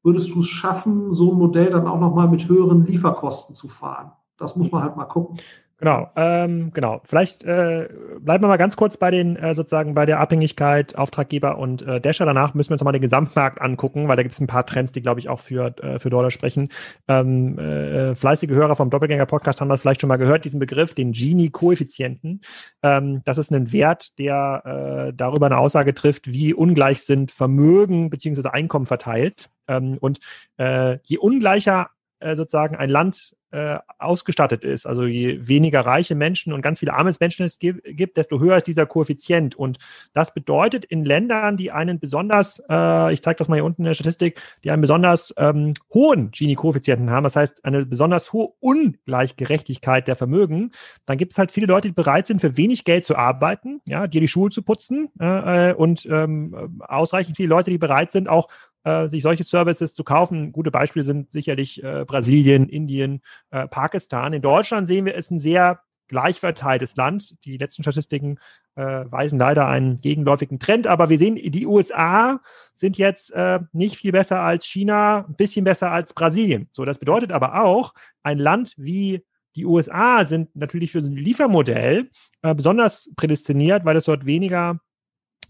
B: würdest du es schaffen, so ein Modell dann auch nochmal mit höheren Lieferkosten zu fahren? Das muss man halt mal gucken.
A: Genau, ähm, genau. Vielleicht äh, bleiben wir mal ganz kurz bei den äh, sozusagen bei der Abhängigkeit Auftraggeber und äh, Dasher. Danach müssen wir uns mal den Gesamtmarkt angucken, weil da gibt es ein paar Trends, die glaube ich auch für äh, für Dollar sprechen. Ähm, äh, fleißige Hörer vom Doppelgänger Podcast haben das vielleicht schon mal gehört, diesen Begriff, den Gini-Koeffizienten. Ähm, das ist ein Wert, der äh, darüber eine Aussage trifft, wie ungleich sind Vermögen beziehungsweise Einkommen verteilt. Ähm, und äh, je ungleicher äh, sozusagen ein Land äh, ausgestattet ist. Also je weniger reiche Menschen und ganz viele arme Menschen es gibt, desto höher ist dieser Koeffizient. Und das bedeutet in Ländern, die einen besonders, äh, ich zeige das mal hier unten in der Statistik, die einen besonders ähm, hohen Gini-Koeffizienten haben, das heißt eine besonders hohe Ungleichgerechtigkeit der Vermögen, dann gibt es halt viele Leute, die bereit sind, für wenig Geld zu arbeiten, ja, dir die Schuhe zu putzen äh, und ähm, ausreichend viele Leute, die bereit sind, auch äh, sich solche Services zu kaufen. Gute Beispiele sind sicherlich äh, Brasilien, Indien, äh, Pakistan. In Deutschland sehen wir es ein sehr gleich verteiltes Land. Die letzten Statistiken äh, weisen leider einen gegenläufigen Trend, aber wir sehen, die USA sind jetzt äh, nicht viel besser als China, ein bisschen besser als Brasilien. So, das bedeutet aber auch, ein Land wie die USA sind natürlich für ein Liefermodell besonders prädestiniert, weil es dort weniger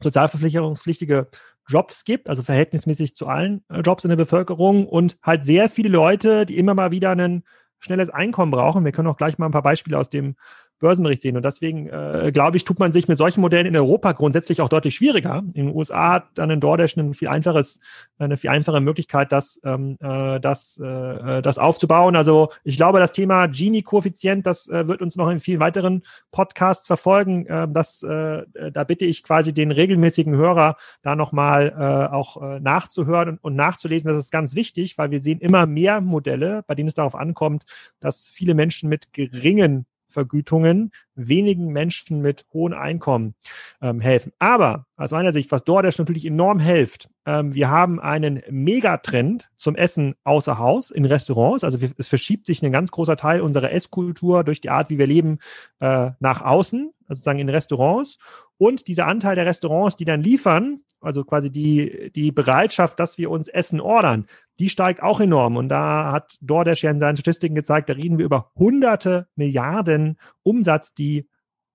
A: sozialversicherungspflichtige Jobs gibt, also verhältnismäßig zu allen äh, Jobs in der Bevölkerung und halt sehr viele Leute, die immer mal wieder ein schnelles Einkommen brauchen. Wir können auch gleich mal ein paar Beispiele aus dem Börsenbericht sehen. Und deswegen, äh, glaube ich, tut man sich mit solchen Modellen in Europa grundsätzlich auch deutlich schwieriger. In den USA hat dann in DoorDash ein viel einfaches, eine viel einfache Möglichkeit, das, ähm, äh, das, äh, das aufzubauen. Also ich glaube, das Thema Gini-Koeffizient, das äh, wird uns noch in vielen weiteren Podcasts verfolgen. Äh, das, äh, da bitte ich quasi den regelmäßigen Hörer, da nochmal äh, auch äh, nachzuhören und, und nachzulesen. Das ist ganz wichtig, weil wir sehen immer mehr Modelle, bei denen es darauf ankommt, dass viele Menschen mit geringen Vergütungen wenigen Menschen mit hohen Einkommen ähm, helfen. Aber aus meiner Sicht, was DoorDash natürlich enorm hilft, ähm, wir haben einen Megatrend zum Essen außer Haus in Restaurants. Also wir, es verschiebt sich ein ganz großer Teil unserer Esskultur durch die Art, wie wir leben, äh, nach außen, also sozusagen in Restaurants. Und dieser Anteil der Restaurants, die dann liefern, also quasi die, die Bereitschaft, dass wir uns Essen ordern, die steigt auch enorm. Und da hat DoorDash ja in seinen Statistiken gezeigt, da reden wir über hunderte Milliarden Umsatz, die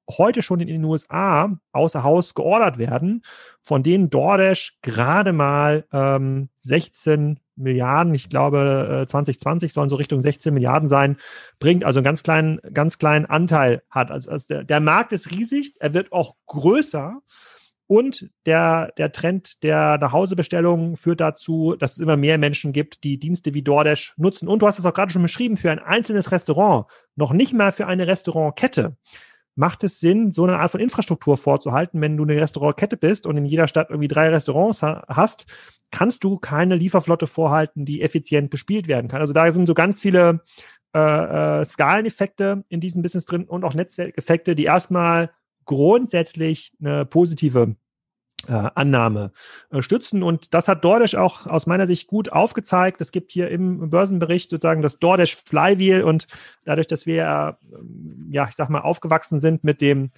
A: heute schon in den USA außer Haus geordert werden, von denen DoorDash gerade mal ähm, 16 Milliarden, ich glaube äh, 2020 sollen so Richtung 16 Milliarden sein, bringt, also einen ganz kleinen, ganz kleinen Anteil hat. Also, also der, der Markt ist riesig, er wird auch größer. Und der, der Trend der Nachhausebestellungen führt dazu, dass es immer mehr Menschen gibt, die Dienste wie DoorDash nutzen. Und du hast es auch gerade schon beschrieben, für ein einzelnes Restaurant, noch nicht mal für eine Restaurantkette, macht es Sinn, so eine Art von Infrastruktur vorzuhalten. Wenn du eine Restaurantkette bist und in jeder Stadt irgendwie drei Restaurants ha hast, kannst du keine Lieferflotte vorhalten, die effizient bespielt werden kann. Also da sind so ganz viele äh, äh, Skaleneffekte in diesem Business drin und auch Netzwerkeffekte, die erstmal grundsätzlich eine positive äh, Annahme äh, stützen. Und das hat DoorDash auch aus meiner Sicht gut aufgezeigt. Es gibt hier im Börsenbericht sozusagen das DoorDash Flywheel und dadurch, dass wir, äh, ja, ich sag mal, aufgewachsen sind mit dem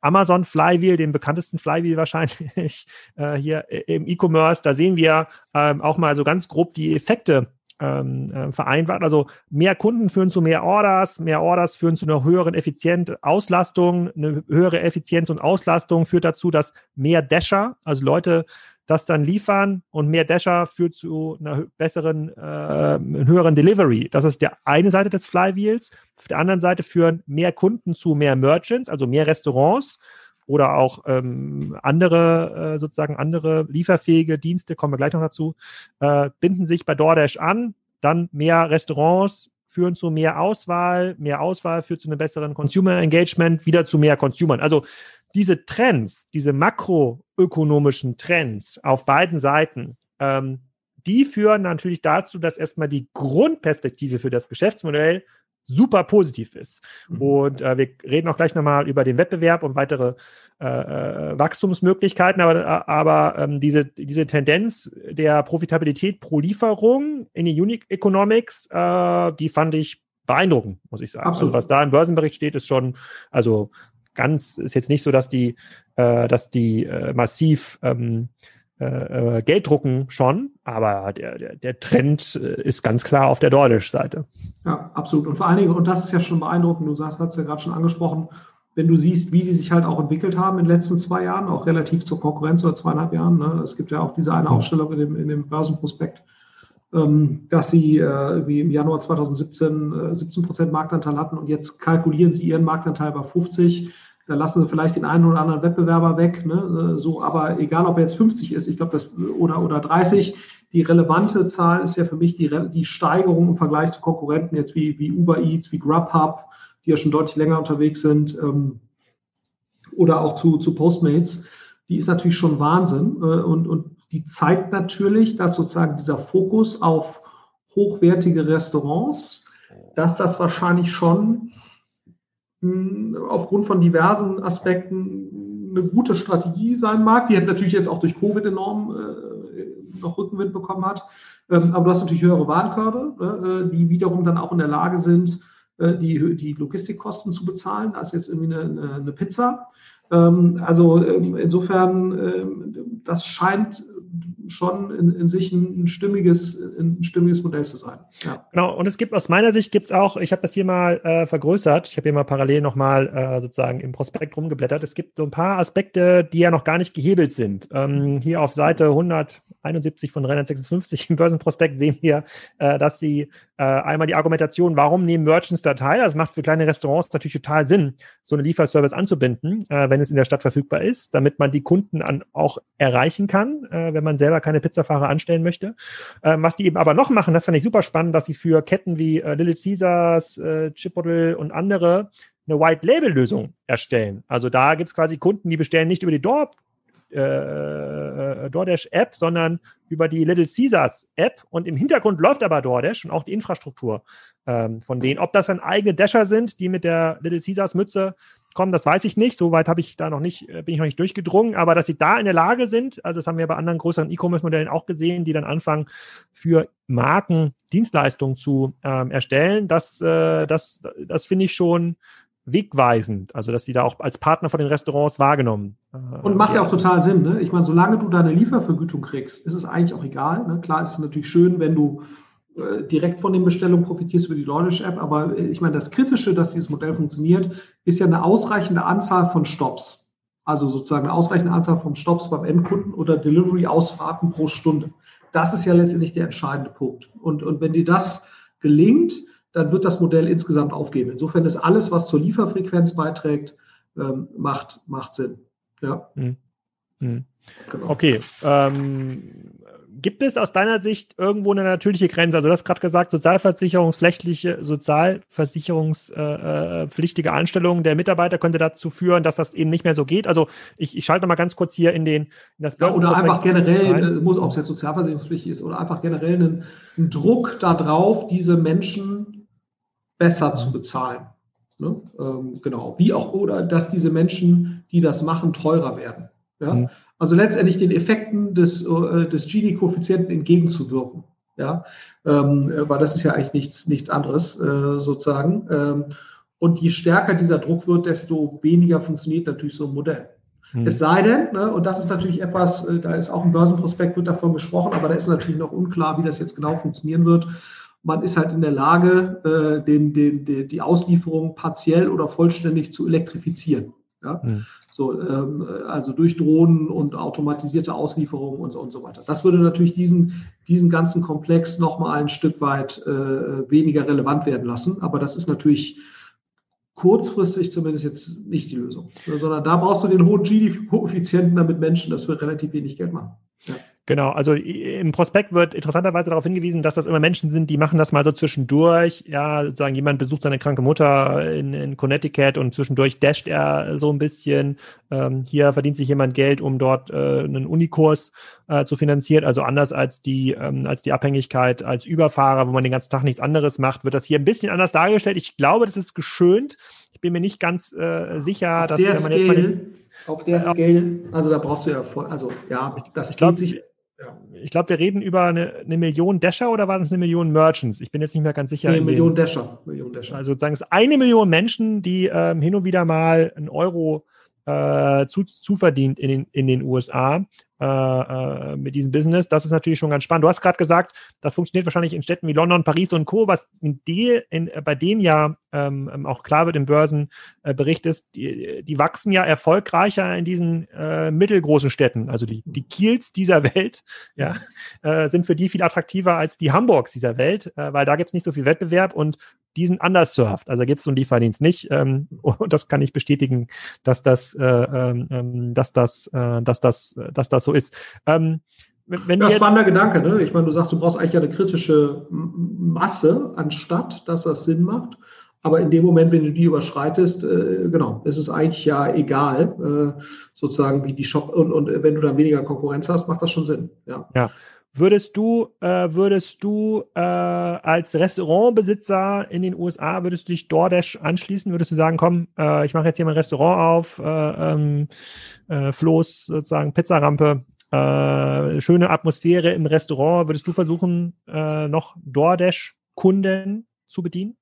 A: Amazon Flywheel, dem bekanntesten Flywheel wahrscheinlich äh, hier im E-Commerce, da sehen wir ähm, auch mal so ganz grob die Effekte ähm, äh, vereinbart. Also mehr Kunden führen zu mehr Orders, mehr Orders führen zu einer höheren Effizienz, Auslastung, eine höhere Effizienz und Auslastung führt dazu, dass mehr Dasher, also Leute, das dann liefern und mehr Dasher führt zu einer besseren, äh, höheren Delivery. Das ist der eine Seite des Flywheels. Auf der anderen Seite führen mehr Kunden zu mehr Merchants, also mehr Restaurants oder auch ähm, andere, äh, sozusagen andere lieferfähige Dienste, kommen wir gleich noch dazu, äh, binden sich bei DoorDash an, dann mehr Restaurants führen zu mehr Auswahl, mehr Auswahl führt zu einem besseren Consumer Engagement, wieder zu mehr Consumern. Also diese Trends, diese makroökonomischen Trends auf beiden Seiten, ähm, die führen natürlich dazu, dass erstmal die Grundperspektive für das Geschäftsmodell super positiv ist. Mhm. Und äh, wir reden auch gleich nochmal über den Wettbewerb und weitere äh, äh, Wachstumsmöglichkeiten, aber, äh, aber ähm, diese, diese Tendenz der Profitabilität pro Lieferung in die Unique Economics, äh, die fand ich beeindruckend, muss ich sagen. Also Absolut. Also was da im Börsenbericht steht, ist schon, also ganz, ist jetzt nicht so, dass die, äh, dass die massiv ähm, äh, äh, Geld drucken schon, aber der, der, der Trend äh, ist ganz klar auf der DoorDash-Seite.
B: Ja, absolut. Und vor allen Dingen, und das ist ja schon beeindruckend, du hast es ja gerade schon angesprochen, wenn du siehst, wie die sich halt auch entwickelt haben in den letzten zwei Jahren, auch relativ zur Konkurrenz oder zweieinhalb Jahren. Ne? Es gibt ja auch diese eine Aufstellung in dem, in dem Börsenprospekt, ähm, dass sie äh, wie im Januar 2017 äh, 17 Prozent Marktanteil hatten und jetzt kalkulieren sie ihren Marktanteil bei 50 da lassen sie vielleicht den einen oder anderen Wettbewerber weg. Ne? So, aber egal, ob er jetzt 50 ist, ich glaube, das oder, oder 30, die relevante Zahl ist ja für mich die, die Steigerung im Vergleich zu Konkurrenten, jetzt wie, wie Uber Eats, wie Grubhub, die ja schon deutlich länger unterwegs sind, ähm, oder auch zu, zu Postmates, die ist natürlich schon Wahnsinn. Äh, und, und die zeigt natürlich, dass sozusagen dieser Fokus auf hochwertige Restaurants, dass das wahrscheinlich schon aufgrund von diversen Aspekten eine gute Strategie sein mag, die natürlich jetzt auch durch Covid enorm äh, noch Rückenwind bekommen hat. Ähm, aber du hast natürlich höhere Warenkörbe, äh, die wiederum dann auch in der Lage sind, äh, die, die Logistikkosten zu bezahlen. Ist jetzt irgendwie eine, eine Pizza. Ähm, also ähm, insofern, ähm, das scheint schon in, in sich ein, ein, stimmiges, ein stimmiges Modell zu sein.
A: Ja. Genau, und es gibt aus meiner Sicht gibt es auch, ich habe das hier mal äh, vergrößert, ich habe hier mal parallel nochmal äh, sozusagen im Prospekt rumgeblättert. Es gibt so ein paar Aspekte, die ja noch gar nicht gehebelt sind. Ähm, hier auf Seite 171 von 356 im Börsenprospekt sehen wir, äh, dass sie äh, einmal die Argumentation, warum nehmen Merchants da teil? Das macht für kleine Restaurants natürlich total Sinn, so eine Lieferservice anzubinden, äh, wenn es in der Stadt verfügbar ist, damit man die Kunden an, auch erreichen kann, äh, wenn man selber keine Pizzafahrer anstellen möchte. Ähm, was die eben aber noch machen, das fand ich super spannend, dass sie für Ketten wie äh, Little Caesars, äh, Chipotle und andere eine White-Label-Lösung erstellen. Also da gibt es quasi Kunden, die bestellen nicht über die Door äh, äh, DoorDash-App, sondern über die Little Caesars App und im Hintergrund läuft aber DoorDash und auch die Infrastruktur ähm, von denen. Ob das dann eigene Dasher sind, die mit der Little Caesars Mütze kommen, das weiß ich nicht. Soweit habe ich da noch nicht, äh, bin ich noch nicht durchgedrungen, aber dass sie da in der Lage sind, also das haben wir bei anderen größeren E-Commerce-Modellen auch gesehen, die dann anfangen, für Marken Dienstleistungen zu ähm, erstellen, das, äh, das, das finde ich schon wegweisend, also dass die da auch als Partner von den Restaurants wahrgenommen.
B: Äh, und macht ja auch total Sinn. Ne? Ich meine, solange du deine Liefervergütung kriegst, ist es eigentlich auch egal. Ne? Klar ist es natürlich schön, wenn du äh, direkt von den Bestellungen profitierst über die Launch-App, aber äh, ich meine, das Kritische, dass dieses Modell funktioniert, ist ja eine ausreichende Anzahl von Stops. Also sozusagen eine ausreichende Anzahl von Stops beim Endkunden oder Delivery-Ausfahrten pro Stunde. Das ist ja letztendlich der entscheidende Punkt. Und, und wenn dir das gelingt, dann wird das Modell insgesamt aufgehen. Insofern ist alles, was zur Lieferfrequenz beiträgt, ähm, macht, macht Sinn. Ja. Hm.
A: Hm. Genau. Okay. Ähm, gibt es aus deiner Sicht irgendwo eine natürliche Grenze? Also du hast gerade gesagt, sozialversicherungspflichtige, sozialversicherungspflichtige Anstellungen der Mitarbeiter könnte dazu führen, dass das eben nicht mehr so geht. Also ich, ich schalte mal ganz kurz hier in den in
B: das ja, oder einfach generell, rein. muss ob es jetzt sozialversicherungspflichtig ist oder einfach generell einen, einen Druck darauf, diese Menschen besser zu bezahlen. Ne? Ähm, genau. Wie auch, oder dass diese Menschen, die das machen, teurer werden. Ja? Mhm. Also letztendlich den Effekten des, äh, des Gini-Koeffizienten entgegenzuwirken. Ja, ähm, weil das ist ja eigentlich nichts, nichts anderes äh, sozusagen. Ähm, und je stärker dieser Druck wird, desto weniger funktioniert natürlich so ein Modell. Hm. Es sei denn, ne, und das ist natürlich etwas, äh, da ist auch ein Börsenprospekt, wird davon gesprochen, aber da ist natürlich noch unklar, wie das jetzt genau funktionieren wird man ist halt in der Lage, äh, den, den, den, die Auslieferung partiell oder vollständig zu elektrifizieren. Ja? Mhm. So, ähm, also durch Drohnen und automatisierte Auslieferungen und so, und so weiter. Das würde natürlich diesen, diesen ganzen Komplex nochmal ein Stück weit äh, weniger relevant werden lassen. Aber das ist natürlich kurzfristig zumindest jetzt nicht die Lösung, sondern da brauchst du den hohen Gini-Koeffizienten, damit Menschen das für relativ wenig Geld machen.
A: Genau, also im Prospekt wird interessanterweise darauf hingewiesen, dass das immer Menschen sind, die machen das mal so zwischendurch. Ja, sozusagen jemand besucht seine kranke Mutter in, in Connecticut und zwischendurch dasht er so ein bisschen. Ähm, hier verdient sich jemand Geld, um dort äh, einen Unikurs äh, zu finanzieren. Also anders als die, ähm, als die Abhängigkeit als Überfahrer, wo man den ganzen Tag nichts anderes macht, wird das hier ein bisschen anders dargestellt. Ich glaube, das ist geschönt. Ich bin mir nicht ganz äh, sicher,
B: auf dass der man jetzt mal auf der Scale, also da brauchst du ja voll, also ja,
A: das ich glaube sich ja. Ich glaube, wir reden über eine, eine, Million Dasher oder waren es eine Million Merchants? Ich bin jetzt nicht mehr ganz sicher.
B: Nee, Million Dasher. Million
A: Dasher. Also sozusagen es ist eine Million Menschen, die ähm, hin und wieder mal einen Euro äh, zu, zuverdient in den, in den USA äh, äh, mit diesem Business. Das ist natürlich schon ganz spannend. Du hast gerade gesagt, das funktioniert wahrscheinlich in Städten wie London, Paris und Co., was in die, in, bei denen ja ähm, ähm, auch klar wird im Börsenbericht ist, die, die wachsen ja erfolgreicher in diesen äh, mittelgroßen Städten. Also die, die Kiels dieser Welt ja, äh, sind für die viel attraktiver als die Hamburgs dieser Welt, äh, weil da gibt es nicht so viel Wettbewerb und die sind underserved. Also gibt es so einen Lieferdienst nicht. Ähm, und das kann ich bestätigen, dass das, äh, ähm, ähm, dass das, äh, dass das, dass das so ist. Ähm,
B: wenn ja, spannender Gedanke, ne? Ich meine, du sagst, du brauchst eigentlich eine kritische Masse anstatt, dass das Sinn macht. Aber in dem Moment, wenn du die überschreitest, äh, genau, ist es eigentlich ja egal, äh, sozusagen wie die Shop und, und wenn du dann weniger Konkurrenz hast, macht das schon Sinn. Ja.
A: ja. Würdest du, äh, würdest du äh, als Restaurantbesitzer in den USA, würdest du dich DoorDash anschließen? Würdest du sagen, komm, äh, ich mache jetzt hier mein Restaurant auf, äh, ähm, äh, Floß sozusagen Pizzarampe, äh, schöne Atmosphäre im Restaurant. Würdest du versuchen, äh, noch DoorDash-Kunden zu bedienen?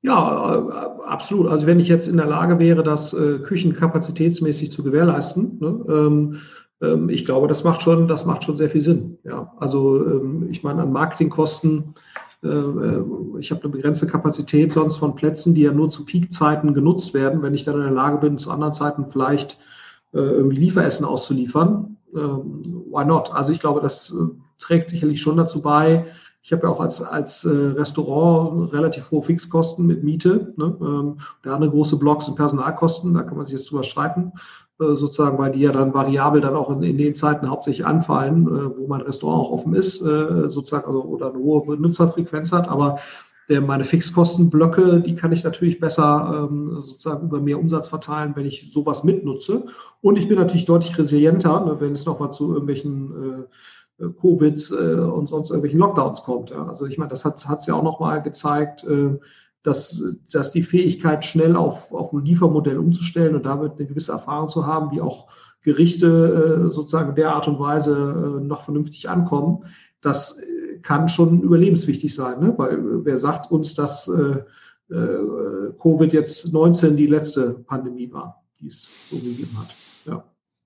B: Ja, absolut. Also wenn ich jetzt in der Lage wäre, das äh, küchenkapazitätsmäßig zu gewährleisten, ne, ähm, ähm, ich glaube, das macht schon, das macht schon sehr viel Sinn. Ja, also ähm, ich meine, an Marketingkosten, äh, äh, ich habe eine begrenzte Kapazität sonst von Plätzen, die ja nur zu Peakzeiten genutzt werden. Wenn ich dann in der Lage bin, zu anderen Zeiten vielleicht äh, irgendwie Lieferessen auszuliefern, ähm, why not? Also ich glaube, das trägt sicherlich schon dazu bei, ich habe ja auch als, als äh, Restaurant relativ hohe Fixkosten mit Miete. Ne? Ähm, der andere große Block sind Personalkosten, da kann man sich jetzt drüber streiten, äh, sozusagen, weil die ja dann variabel dann auch in, in den Zeiten hauptsächlich anfallen, äh, wo mein Restaurant auch offen ist, äh, sozusagen, also, oder eine hohe Benutzerfrequenz hat. Aber meine Fixkostenblöcke, die kann ich natürlich besser ähm, sozusagen über mehr Umsatz verteilen, wenn ich sowas mitnutze. Und ich bin natürlich deutlich resilienter, ne, wenn es nochmal zu irgendwelchen äh, äh, Covid äh, und sonst irgendwelchen Lockdowns kommt. Also ich meine, das hat es ja auch nochmal gezeigt, äh, dass, dass die Fähigkeit, schnell auf, auf ein Liefermodell umzustellen und damit eine gewisse Erfahrung zu haben, wie auch Gerichte äh, sozusagen der Art und Weise äh, noch vernünftig ankommen, das äh, kann schon überlebenswichtig sein. Ne? Weil äh, wer sagt uns, dass äh, äh, Covid jetzt 19 die letzte Pandemie war, die es so gegeben hat.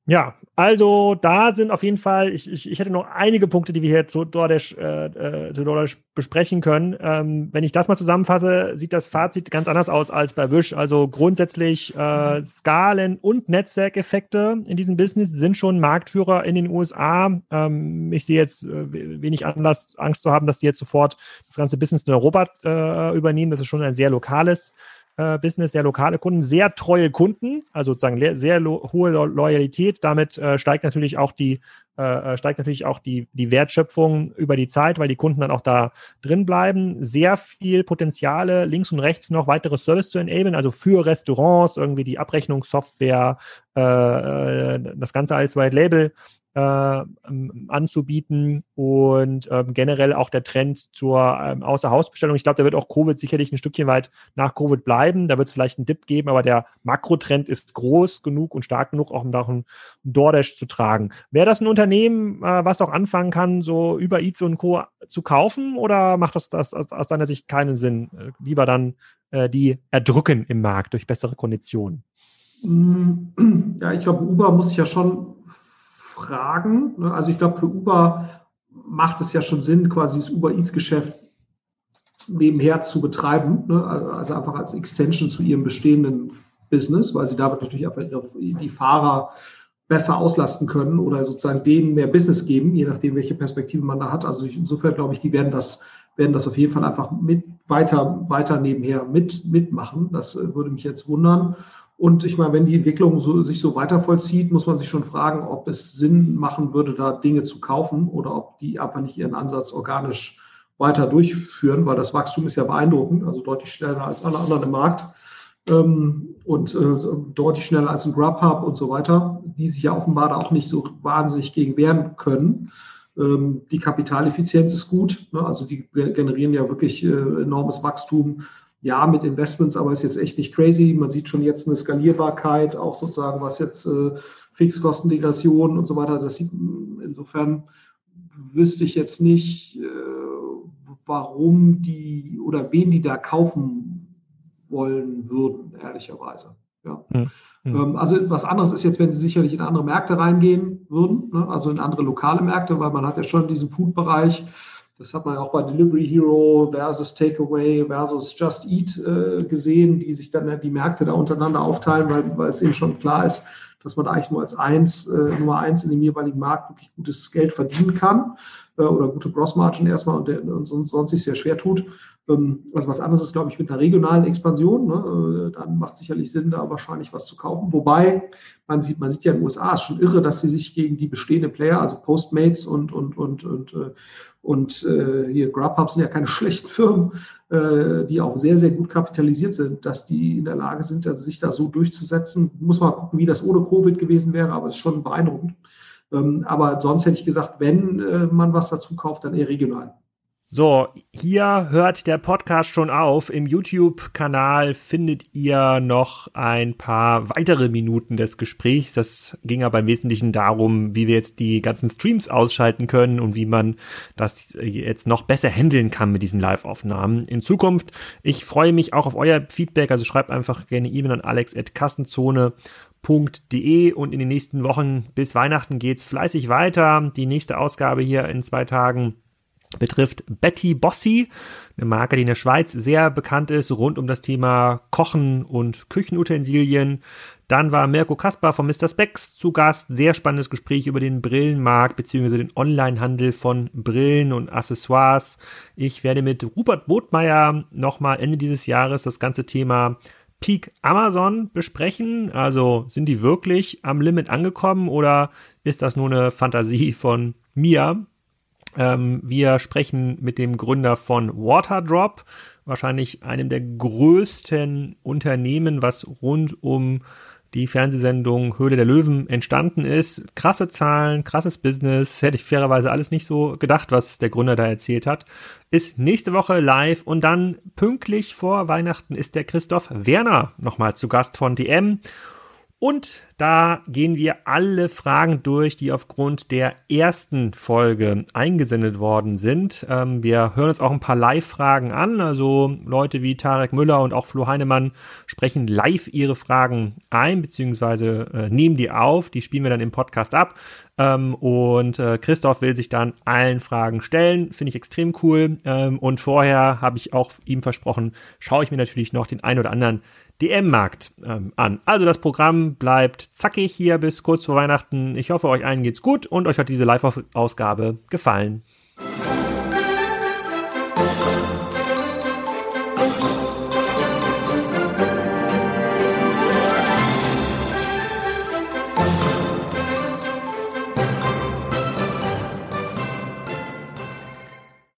B: Ja.
A: Also da sind auf jeden Fall, ich, ich, ich hätte noch einige Punkte, die wir hier zu DoorDash, äh, äh, zu DoorDash besprechen können. Ähm, wenn ich das mal zusammenfasse, sieht das Fazit ganz anders aus als bei Wish. Also grundsätzlich äh, Skalen- und Netzwerkeffekte in diesem Business sind schon Marktführer in den USA. Ähm, ich sehe jetzt äh, wenig Anlass, Angst zu haben, dass die jetzt sofort das ganze Business in Europa äh, übernehmen. Das ist schon ein sehr lokales äh, Business, sehr lokale Kunden, sehr treue Kunden, also sozusagen sehr hohe Loyalität. Damit äh, steigt natürlich auch die äh, äh, steigt natürlich auch die, die Wertschöpfung über die Zeit, weil die Kunden dann auch da drin bleiben. Sehr viel Potenziale, links und rechts noch weitere Service zu enablen, also für Restaurants, irgendwie die Abrechnungssoftware, äh, das Ganze als White Label anzubieten und ähm, generell auch der Trend zur ähm, Außerhausbestellung. Ich glaube, da wird auch Covid sicherlich ein Stückchen weit nach Covid bleiben. Da wird es vielleicht einen Dip geben, aber der Makrotrend ist groß genug und stark genug, auch um da einen DoorDash zu tragen. Wäre das ein Unternehmen, äh, was auch anfangen kann, so über Eats und Co. zu kaufen oder macht das, das aus, aus deiner Sicht keinen Sinn? Äh, lieber dann äh, die erdrücken im Markt durch bessere Konditionen?
B: Ja, ich glaube, Uber muss sich ja schon fragen. Ne? Also ich glaube, für Uber macht es ja schon Sinn, quasi das Uber Eats-Geschäft nebenher zu betreiben, ne? also einfach als Extension zu ihrem bestehenden Business, weil sie damit natürlich einfach die Fahrer besser auslasten können oder sozusagen denen mehr Business geben, je nachdem, welche Perspektive man da hat. Also insofern glaube ich, die werden das, werden das auf jeden Fall einfach mit weiter, weiter nebenher mit, mitmachen. Das würde mich jetzt wundern. Und ich meine, wenn die Entwicklung so, sich so weiter vollzieht, muss man sich schon fragen, ob es Sinn machen würde, da Dinge zu kaufen oder ob die einfach nicht ihren Ansatz organisch weiter durchführen, weil das Wachstum ist ja beeindruckend, also deutlich schneller als alle anderen im Markt ähm, und äh, deutlich schneller als ein Grubhub und so weiter, die sich ja offenbar da auch nicht so wahnsinnig gegen wehren können. Ähm, die Kapitaleffizienz ist gut, ne? also die generieren ja wirklich äh, enormes Wachstum ja, mit Investments, aber ist jetzt echt nicht crazy. Man sieht schon jetzt eine Skalierbarkeit, auch sozusagen, was jetzt äh, Fixkostendegression und so weiter. Das sieht, insofern wüsste ich jetzt nicht, äh, warum die oder wen die da kaufen wollen würden, ehrlicherweise. Ja. Hm, hm. Also was anderes ist jetzt, wenn sie sicherlich in andere Märkte reingehen würden, ne? also in andere lokale Märkte, weil man hat ja schon diesen Food-Bereich, das hat man auch bei Delivery Hero versus Takeaway versus Just Eat äh, gesehen, die sich dann die Märkte da untereinander aufteilen, weil, weil es eben schon klar ist, dass man eigentlich nur als eins, äh, Nummer eins in dem jeweiligen Markt wirklich gutes Geld verdienen kann äh, oder gute Grossmargin erstmal und, der, und sonst, sonst sich sehr schwer tut. Ähm, also was anderes ist, glaube ich, mit einer regionalen Expansion. Ne? Äh, dann macht sicherlich Sinn, da wahrscheinlich was zu kaufen. Wobei man sieht, man sieht ja in den USA, ist schon irre, dass sie sich gegen die bestehenden Player, also Postmates und, und, und, und äh, und äh, hier Grubhub sind ja keine schlechten Firmen, äh, die auch sehr, sehr gut kapitalisiert sind, dass die in der Lage sind, also sich da so durchzusetzen. Muss man gucken, wie das ohne Covid gewesen wäre, aber es ist schon beeindruckend. Ähm, aber sonst hätte ich gesagt, wenn äh, man was dazu kauft, dann eher regional.
A: So, hier hört der Podcast schon auf. Im YouTube-Kanal findet ihr noch ein paar weitere Minuten des Gesprächs. Das ging aber im Wesentlichen darum, wie wir jetzt die ganzen Streams ausschalten können und wie man das jetzt noch besser handeln kann mit diesen Live-Aufnahmen in Zukunft. Ich freue mich auch auf euer Feedback, also schreibt einfach gerne E-Mail an alex.kassenzone.com www.de und in den nächsten Wochen bis Weihnachten geht's fleißig weiter. Die nächste Ausgabe hier in zwei Tagen betrifft Betty Bossi, eine Marke, die in der Schweiz sehr bekannt ist, rund um das Thema Kochen und Küchenutensilien. Dann war Mirko Kaspar von Mr. Specs zu Gast. Sehr spannendes Gespräch über den Brillenmarkt bzw. den Onlinehandel von Brillen und Accessoires. Ich werde mit Rupert Botmeier nochmal Ende dieses Jahres das ganze Thema Peak Amazon besprechen. Also sind die wirklich am Limit angekommen oder ist das nur eine Fantasie von mir? Ähm, wir sprechen mit dem Gründer von Waterdrop, wahrscheinlich einem der größten Unternehmen, was rund um die Fernsehsendung Höhle der Löwen entstanden ist. Krasse Zahlen, krasses Business, hätte ich fairerweise alles nicht so gedacht, was der Gründer da erzählt hat. Ist nächste Woche live und dann pünktlich vor Weihnachten ist der Christoph Werner nochmal zu Gast von DM und da gehen wir alle Fragen durch, die aufgrund der ersten Folge eingesendet worden sind. Ähm, wir hören uns auch ein paar Live-Fragen an. Also Leute wie Tarek Müller und auch Flo Heinemann sprechen live ihre Fragen ein, beziehungsweise äh, nehmen die auf. Die spielen wir dann im Podcast ab. Ähm, und äh, Christoph will sich dann allen Fragen stellen. Finde ich extrem cool. Ähm, und vorher habe ich auch ihm versprochen, schaue ich mir natürlich noch den ein oder anderen DM-Markt ähm, an. Also das Programm bleibt zackig hier bis kurz vor Weihnachten. Ich hoffe, euch allen geht's gut und euch hat diese Live-Ausgabe gefallen.